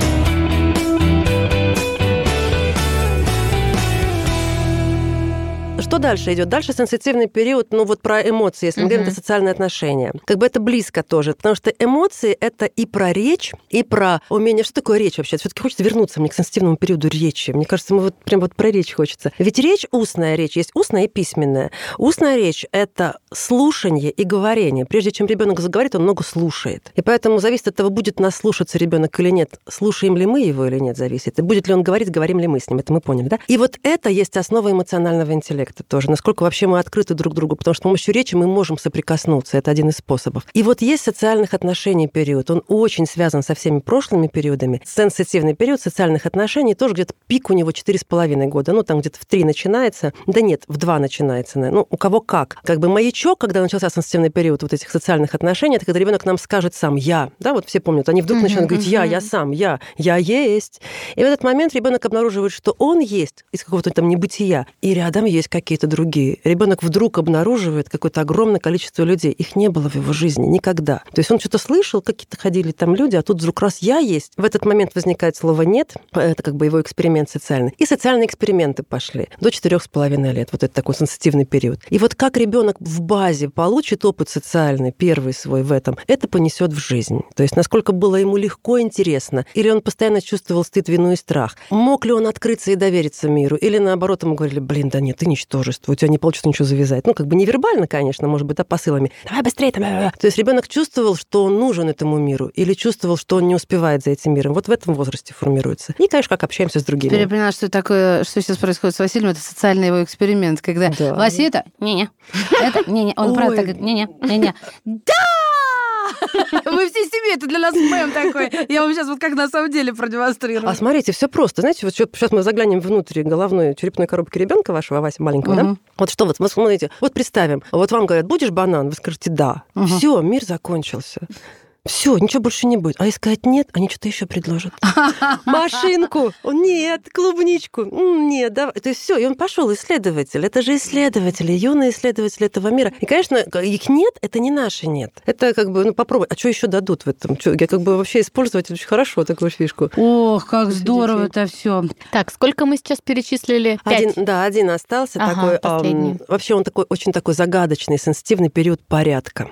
Что дальше идет? Дальше сенситивный период, ну вот про эмоции, если мы говорим, это социальные отношения. Как бы это близко тоже, потому что эмоции — это и про речь, и про умение... Что такое речь вообще? все таки хочется вернуться мне к сенситивному периоду речи. Мне кажется, мы вот прям вот про речь хочется. Ведь речь, устная речь, есть устная и письменная. Устная речь — это слушание и говорение. Прежде чем ребенок заговорит, он много слушает. И поэтому зависит от того, будет нас слушаться ребенок или нет, слушаем ли мы его или нет, зависит. И будет ли он говорить, говорим ли мы с ним. Это мы поняли, да? И вот это есть основа эмоционального интеллекта тоже, насколько вообще мы открыты друг другу, потому что с помощью речи мы можем соприкоснуться, это один из способов. И вот есть социальных отношений период, он очень связан со всеми прошлыми периодами. Сенситивный период социальных отношений тоже где-то пик у него 4,5 года, ну там где-то в 3 начинается, да нет, в 2 начинается, ну у кого как. Как бы маячок, когда начался сенситивный период вот этих социальных отношений, это когда ребенок нам скажет сам «я», да, вот все помнят, они вдруг начинают говорить «я», «я сам», «я», «я есть». И в этот момент ребенок обнаруживает, что он есть из какого-то там небытия, и рядом есть какие какие-то другие. Ребенок вдруг обнаруживает какое-то огромное количество людей. Их не было в его жизни никогда. То есть он что-то слышал, какие-то ходили там люди, а тут вдруг раз я есть. В этот момент возникает слово «нет». Это как бы его эксперимент социальный. И социальные эксперименты пошли до четырех с половиной лет. Вот это такой сенситивный период. И вот как ребенок в базе получит опыт социальный, первый свой в этом, это понесет в жизнь. То есть насколько было ему легко, интересно, или он постоянно чувствовал стыд, вину и страх. Мог ли он открыться и довериться миру, или наоборот ему говорили, блин, да нет, ты ничтожество ничтожество, у тебя не получится ничего завязать. Ну, как бы невербально, конечно, может быть, а посылами. Давай быстрее, там. То есть ребенок чувствовал, что он нужен этому миру, или чувствовал, что он не успевает за этим миром. Вот в этом возрасте формируется. И, конечно, как общаемся с другими. Теперь я поняла, что такое, что сейчас происходит с Василием, это социальный его эксперимент, когда да. Вася это, не-не, это, не-не, он правда так говорит, не-не, не-не. Да! Мы все себе, это для нас мем такой. Я вам сейчас вот как на самом деле продемонстрирую. А смотрите, все просто. Знаете, вот сейчас мы заглянем внутрь головной черепной коробки ребенка вашего, Вася маленького, да? Вот что вот, смотрите, вот представим, вот вам говорят, будешь банан? Вы скажете, да. Все, мир закончился. Все, ничего больше не будет. А искать нет, они что-то еще предложат. Машинку. Нет, клубничку. Нет, давай. То есть все, и он пошел исследователь. Это же исследователи, юные исследователи этого мира. И, конечно, их нет, это не наши нет. Это как бы, ну, попробуй. А что еще дадут в этом? Что, я как бы вообще использовать очень хорошо такую фишку. Ох, как здорово это все. Так, сколько мы сейчас перечислили? Один, да, один остался. Ага, такой, последний. вообще он такой очень такой загадочный, сенситивный период порядка.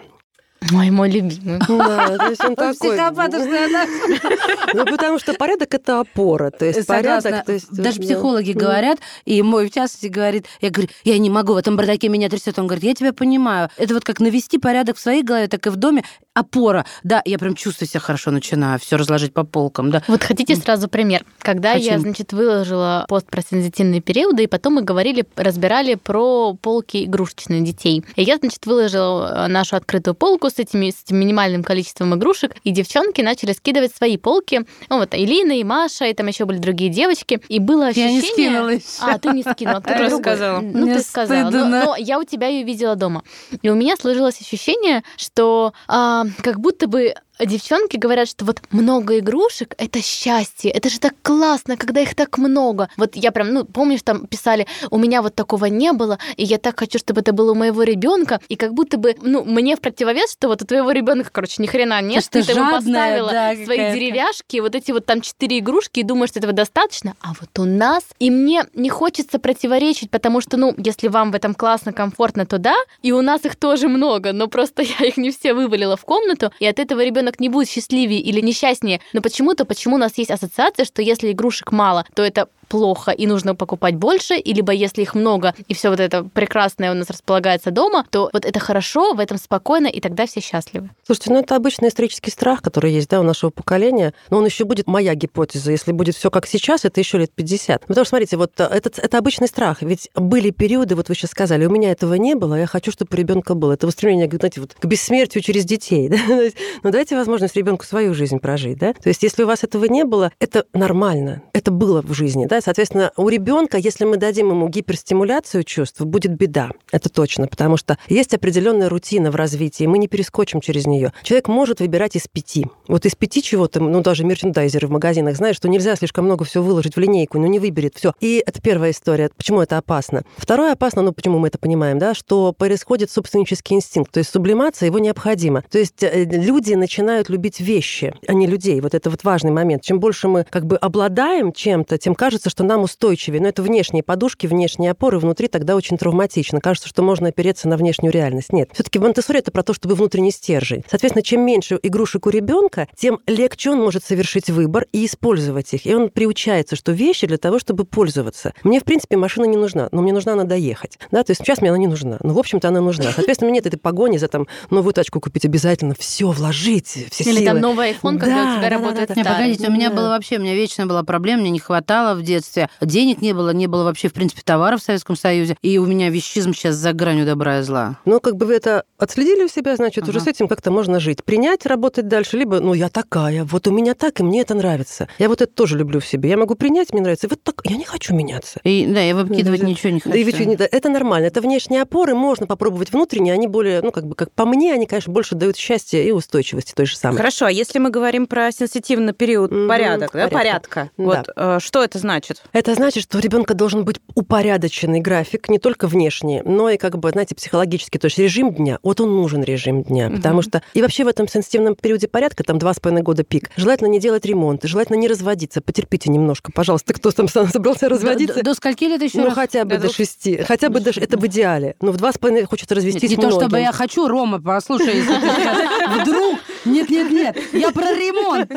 Мой, мой любимый. Да, то есть он такой... Ну, потому что порядок – это опора. То есть порядок... То есть, Даже психологи говорят, и мой, в частности, говорит, я говорю, я не могу, в этом бардаке меня трясет. Он говорит, я тебя понимаю. Это вот как навести порядок в своей голове, так и в доме. Опора. Да, я прям чувствую себя хорошо, начинаю все разложить по полкам, да. Вот хотите сразу пример? Когда Хочу. я, значит, выложила пост про сензитивные периоды, и потом мы говорили, разбирали про полки игрушечные детей. И я, значит, выложила нашу открытую полку с, этими, с этим минимальным количеством игрушек, и девчонки начали скидывать свои полки. Ну, вот Илина и Маша, и там еще были другие девочки. И было ощущение... Я не скинула еще. А, ты не скинула. Кто другой. сказала. Ну, Мне ты сказала. Но, но я у тебя ее видела дома. И у меня сложилось ощущение, что а, как будто бы девчонки говорят, что вот много игрушек — это счастье, это же так классно, когда их так много. Вот я прям, ну, помнишь, там писали, у меня вот такого не было, и я так хочу, чтобы это было у моего ребенка, и как будто бы, ну, мне в противовес, что вот у твоего ребенка, короче, ни хрена нет, ты, ты ему поставила да, свои деревяшки, вот эти вот там четыре игрушки, и думаешь, что этого достаточно, а вот у нас, и мне не хочется противоречить, потому что, ну, если вам в этом классно, комфортно, то да, и у нас их тоже много, но просто я их не все вывалила в комнату, и от этого ребенок ребенок не будет счастливее или несчастнее, но почему-то, почему у нас есть ассоциация, что если игрушек мало, то это плохо и нужно покупать больше, и либо если их много и все вот это прекрасное у нас располагается дома, то вот это хорошо, в этом спокойно, и тогда все счастливы. Слушайте, ну это обычный исторический страх, который есть да, у нашего поколения, но он еще будет моя гипотеза. Если будет все как сейчас, это еще лет 50. Потому что, смотрите, вот это, это обычный страх. Ведь были периоды, вот вы сейчас сказали, у меня этого не было, я хочу, чтобы у ребенка было. Это устремление, знаете, вот к бессмертию через детей. Да? Ну дайте возможность ребенку свою жизнь прожить. Да? То есть если у вас этого не было, это нормально. Это было в жизни. Да? Соответственно, у ребенка, если мы дадим ему гиперстимуляцию чувств, будет беда. Это точно, потому что есть определенная рутина в развитии, мы не перескочим через нее. Человек может выбирать из пяти. Вот из пяти чего-то, ну даже мерчендайзеры в магазинах знают, что нельзя слишком много всего выложить в линейку, но не выберет все. И это первая история. Почему это опасно? Второе опасно, ну почему мы это понимаем, да, что происходит собственнический инстинкт, то есть сублимация его необходима. То есть э, люди начинают любить вещи, а не людей. Вот это вот важный момент. Чем больше мы как бы обладаем чем-то, тем кажется, что нам устойчивее. Но это внешние подушки, внешние опоры, внутри тогда очень травматично. Кажется, что можно опереться на внешнюю реальность. Нет. Все-таки Монтессори это про то, чтобы внутренний стержень. Соответственно, чем меньше игрушек у ребенка, тем легче он может совершить выбор и использовать их. И он приучается, что вещи для того, чтобы пользоваться. Мне, в принципе, машина не нужна, но мне нужна она доехать. Да, то есть сейчас мне она не нужна. Но, в общем-то, она нужна. Соответственно, нет этой погони за там новую тачку купить обязательно, все вложить, все Или силы. там новый iPhone, когда Да, у тебя да, да, работает да, Не, погодите, у меня Да. было вообще, у меня вечно была проблема, мне не хватало в детстве. Денег не было, не было вообще, в принципе, товаров в Советском Союзе. И у меня вещизм сейчас за гранью добра и зла. Ну, как бы вы это отследили у себя, значит, уже Ага. с этим как-то можно жить. Принять, работать дальше, либо, ну, я такая, вот у меня так, и мне это нравится. Я вот это тоже люблю в себе. Я могу принять, мне нравится, и вот так, я не хочу меняться. И да, я выкидывать Да, ничего не хочу. Да и ведь да, это нормально. Это внешние опоры, можно попробовать внутренние, они более, ну, как бы, как по мне, они, конечно, больше дают счастья и устойчивости той же самой. Хорошо, а если мы говорим про сенситивный период Мгм, порядок, да, порядка. порядка, Да. вот э, что это значит? Это значит, что у ребенка должен быть упорядоченный график, не только внешний, но и, как бы, знаете, психологически. То есть режим дня, вот он нужен режим дня, потому Мгм. что... И вообще в этом сенситивном периоде порядка, там два с половиной года пик, желательно не делать ремонт, желательно не разводиться. Потерпите немножко, пожалуйста. Кто там собрался разводиться? До, до скольки лет еще Ну, раз? хотя бы До до шести. Хотя бы даже это в идеале. Но в два с половиной хочется Нет, развестись не то, чтобы я хочу, Рома, послушай, если ты вдруг... Нет, нет, нет, я про ремонт.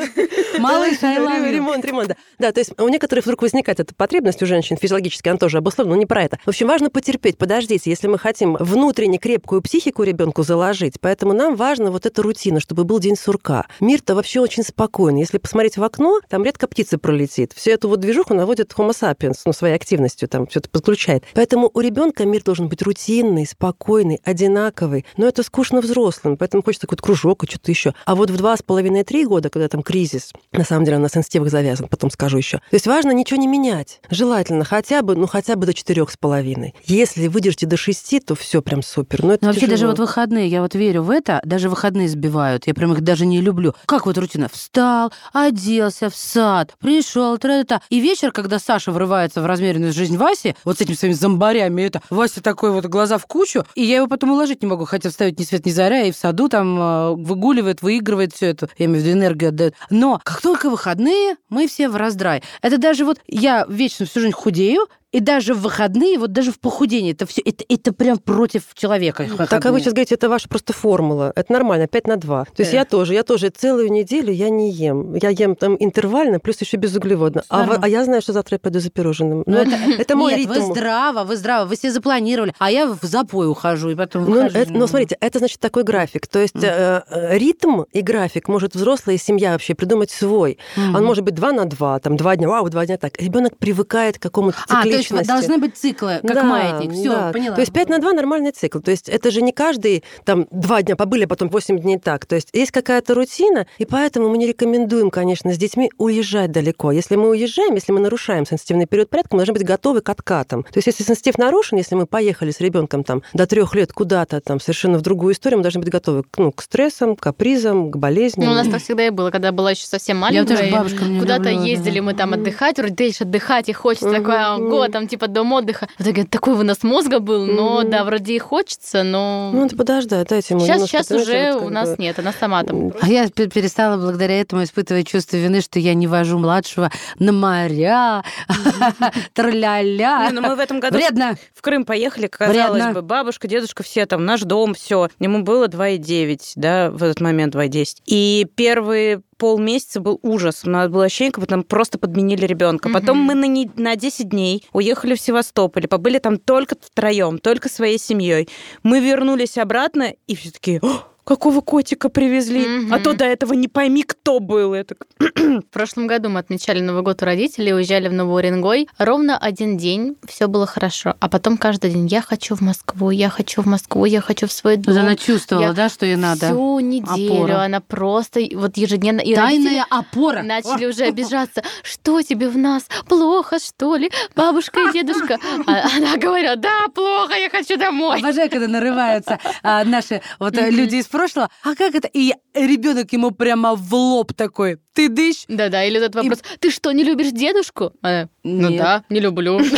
Малыш, I love. Ремонт, ремонт, да. Да, то есть у некоторых вдруг возникает эта потребность у женщин физиологически, она тоже обусловлена, но не про это. В общем, важно потерпеть, подождите, если мы хотим внутренне крепкую психику ребенку заложить, поэтому нам важно вот эта рутина, чтобы был день сурка. Мир-то вообще очень спокойный. Если посмотреть в окно, там редко птица пролетит. Всю эту вот движуху наводит Homo sapiens, ну, своей активностью там все это подключает. Поэтому у ребенка мир должен быть рутинный, спокойный, одинаковый. Но это скучно взрослым, поэтому хочется какой-то кружок и что-то еще. А вот в два с половиной-три года, когда там кризис, на самом деле он на сенситивах завязан, потом скажу еще. То есть важно ничего не менять. Желательно хотя бы, ну хотя бы до четырех с половиной. Если выдержите до шести, то все прям супер. Но это Ну, вообще, даже вот выходные, я вот верю в это, даже выходные сбивают. Я прям их даже не люблю. Как вот рутина? Встал, оделся в сад, пришел, тра-та-та. И вечер, когда Саша врывается в размеренную жизнь Васи, вот с этими своими зомбарями, это Вася такой вот глаза в кучу, и я его потом уложить не могу, хотя вставить ни свет ни заря, и в саду там э, выгуливает, выигрывает все это, я имею в виду энергию отдает. Но как только выходные, мы все в раздрай. Это даже вот я вечно всю жизнь худею, и даже в выходные, вот даже в похудении, это все, это, это прям против человека. Так, а вы выходные. сейчас говорите, это ваша просто формула. Это нормально, 5 на 2. То есть Да. я тоже, я тоже целую неделю я не ем. Я ем там интервально, плюс еще безуглеводно. А, вы- а я знаю, что завтра я пойду за пирожным. Ну, Ну, это, это мой Нет, ритм. вы здраво, вы здраво, вы все запланировали, а я в запой ухожу, и потом Ну, выхожу. это- ну, смотрите, это значит такой график. То есть э, э, ритм и график может взрослая семья вообще придумать свой. Мгм. Он может быть 2 на 2, там 2 дня, вау, 2 дня так. Ребенок привыкает к какому-то А, то есть должны быть циклы, как Да, маятник. Все, да. поняла. То есть 5 на 2 нормальный цикл. То есть это же не каждый там два дня побыли, а потом 8 дней так. То есть есть какая-то рутина, и поэтому мы не рекомендуем, конечно, с детьми уезжать далеко. Если мы уезжаем, если мы нарушаем сенситивный период порядка, мы должны быть готовы к откатам. То есть если сенситив нарушен, если мы поехали с ребенком там до трех лет куда-то там совершенно в другую историю, мы должны быть готовы к, ну, к стрессам, к капризам, к болезням. Ну, у нас так всегда и было, когда была еще совсем Я маленькая. тоже бабушка Куда-то люблю, да. ездили мы там отдыхать, вроде идешь отдыхать, и хочется такое, о, вот, там типа дом отдыха. В итоге такой вынос мозга был, но да, вроде и хочется, но... Ну, это подождать, дайте ему Сейчас, сейчас уже у нас бы- нет, она сама там. А я пе- перестала благодаря этому испытывать чувство вины, что я не вожу младшего на моря, траля-ля. Не, ну мы в этом году Вредно. в Крым поехали, казалось Вредно. бы, бабушка, дедушка, все там, наш дом, все. Ему было 2,9, да, в этот момент 2,10. И первые полмесяца был ужас. У нас было ощущение, как будто нам просто подменили ребенка. Потом мы на, не- на 10 дней уехали в Севастополь, побыли там только втроем, только своей семьей. Мы вернулись обратно, и все таки какого котика привезли? А то до этого не пойми, кто был. Это... В прошлом году мы отмечали Новый год у родителей, уезжали в Новый Уренгой. Ровно один день все было хорошо. А потом каждый день я хочу в Москву, я хочу в Москву, я хочу в свой дом. Вот она чувствовала, Я да, что ей надо. Всю неделю Опора. она просто вот ежедневно... И Тайная опора. Начали уже обижаться. Что тебе в нас? Плохо, что ли? Бабушка и дедушка. А она говорит, да, плохо, я хочу домой. Обожаю, когда нарываются а, наши вот э, люди из прошлого. А как это? И ребенок ему прямо в лоб такой. Ты дышь? Да-да, или этот вопрос, ты что, не любишь дедушку? Она, ну Нет. да, не люблю.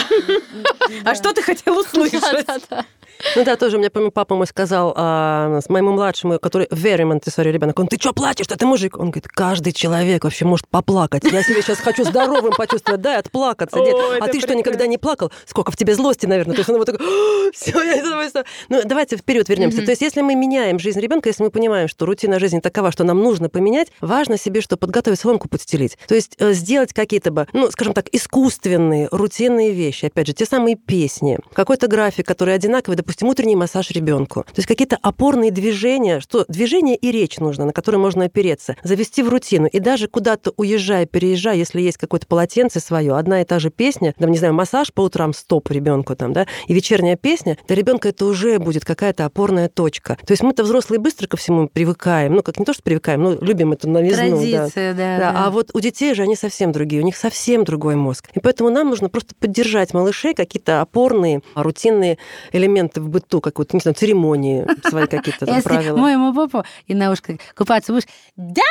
А что ты хотел услышать? Ну да, тоже у меня, помню, папа мой сказал а, с моему младшему, который very Монтессори ребенок, он, ты что плачешь-то, ты мужик? Он говорит, каждый человек вообще может поплакать. Я себя сейчас хочу здоровым почувствовать, дай отплакаться. Дед. О, а ты что, никогда не плакал? Сколько в тебе злости, наверное. То есть он вот такой, все, я из этого всё». Ну, давайте вперед вернемся. То есть если мы меняем жизнь ребенка, если мы понимаем, что рутина жизни такова, что нам нужно поменять, важно себе, что подготовить соломку подстелить. То есть э, сделать какие-то ну, скажем так, искусственные, рутинные вещи. Опять же, те самые песни, какой-то график, который одинаковый, допустим, утренний массаж ребенку. То есть какие-то опорные движения, что движение и речь нужно, на которые можно опереться, завести в рутину. И даже куда-то уезжая, переезжая, если есть какое-то полотенце свое, одна и та же песня, там, не знаю, массаж по утрам, стоп ребенку там, да, и вечерняя песня, для ребенка это уже будет какая-то опорная точка. То есть мы-то взрослые быстро ко всему привыкаем. Ну, как не то, что привыкаем, но любим эту новизну. да. Традиция, да. Да, а вот у детей же они совсем другие, у них совсем другой мозг. И поэтому нам нужно просто поддержать малышей какие-то опорные, рутинные элементы в быту, какую-то, не знаю, церемонии, свои какие-то там Если правила. моему папу и на ушко купаться будешь, да!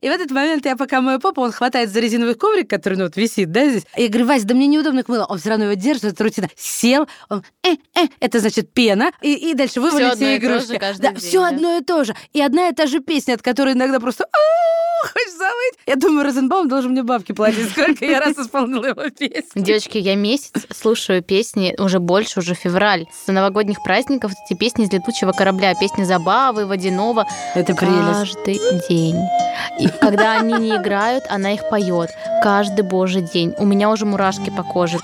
И в этот момент я пока мою папу, он хватает за резиновый коврик, который ну, вот висит, да, здесь. Я говорю, Вася, да мне неудобно к мылу. Он все равно его держит, это рутина. Сел, он, э, э, это значит пена, и, и дальше вывалить одно все же игрушки. каждый да, день, все да? одно и то же. И одна и та же песня, от которой иногда просто «А, хочешь завыть. Я думаю, Розенбаум должен мне бабки платить, сколько я раз исполнила его песню. Девочки, я месяц слушаю песни, уже больше, уже февраль. С новогодних праздников эти песни из летучего корабля, песни Забавы, Водянова. Это прелесть. Каждый день. И когда они не играют, она их поет. Каждый божий день. У меня уже мурашки по коже.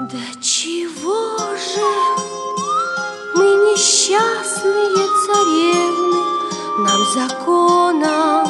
Да чего же мы несчастные царевны, Нам законом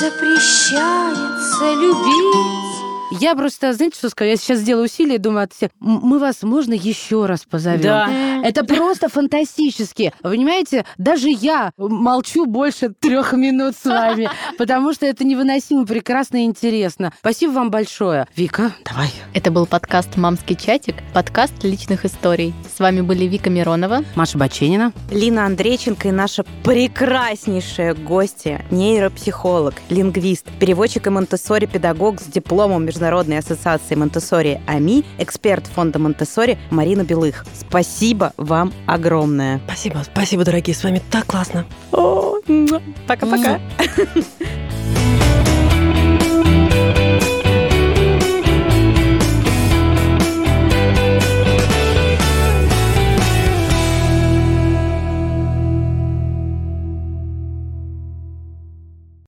запрещается любить. Я просто, знаете, что скажу? Я сейчас сделаю усилие и думаю от всех, «М, мы вас можно еще раз позовем? Да. Это просто фантастически. Вы понимаете, даже я молчу больше трех минут с вами, потому что это невыносимо прекрасно и интересно. Спасибо вам большое. Вика, давай. Это был подкаст «Мамский чатик», подкаст личных историй. С вами были Вика Миронова. Маша Баченина. Лина Андрейченко и наша прекраснейшая гостья, нейропсихолог, лингвист, переводчик и монтессори педагог с дипломом Международной ассоциации Монтессори АМИ, эксперт фонда Монтессори Марина Белых. Спасибо вам огромное. Спасибо, спасибо, дорогие, с вами так классно. Пока-пока.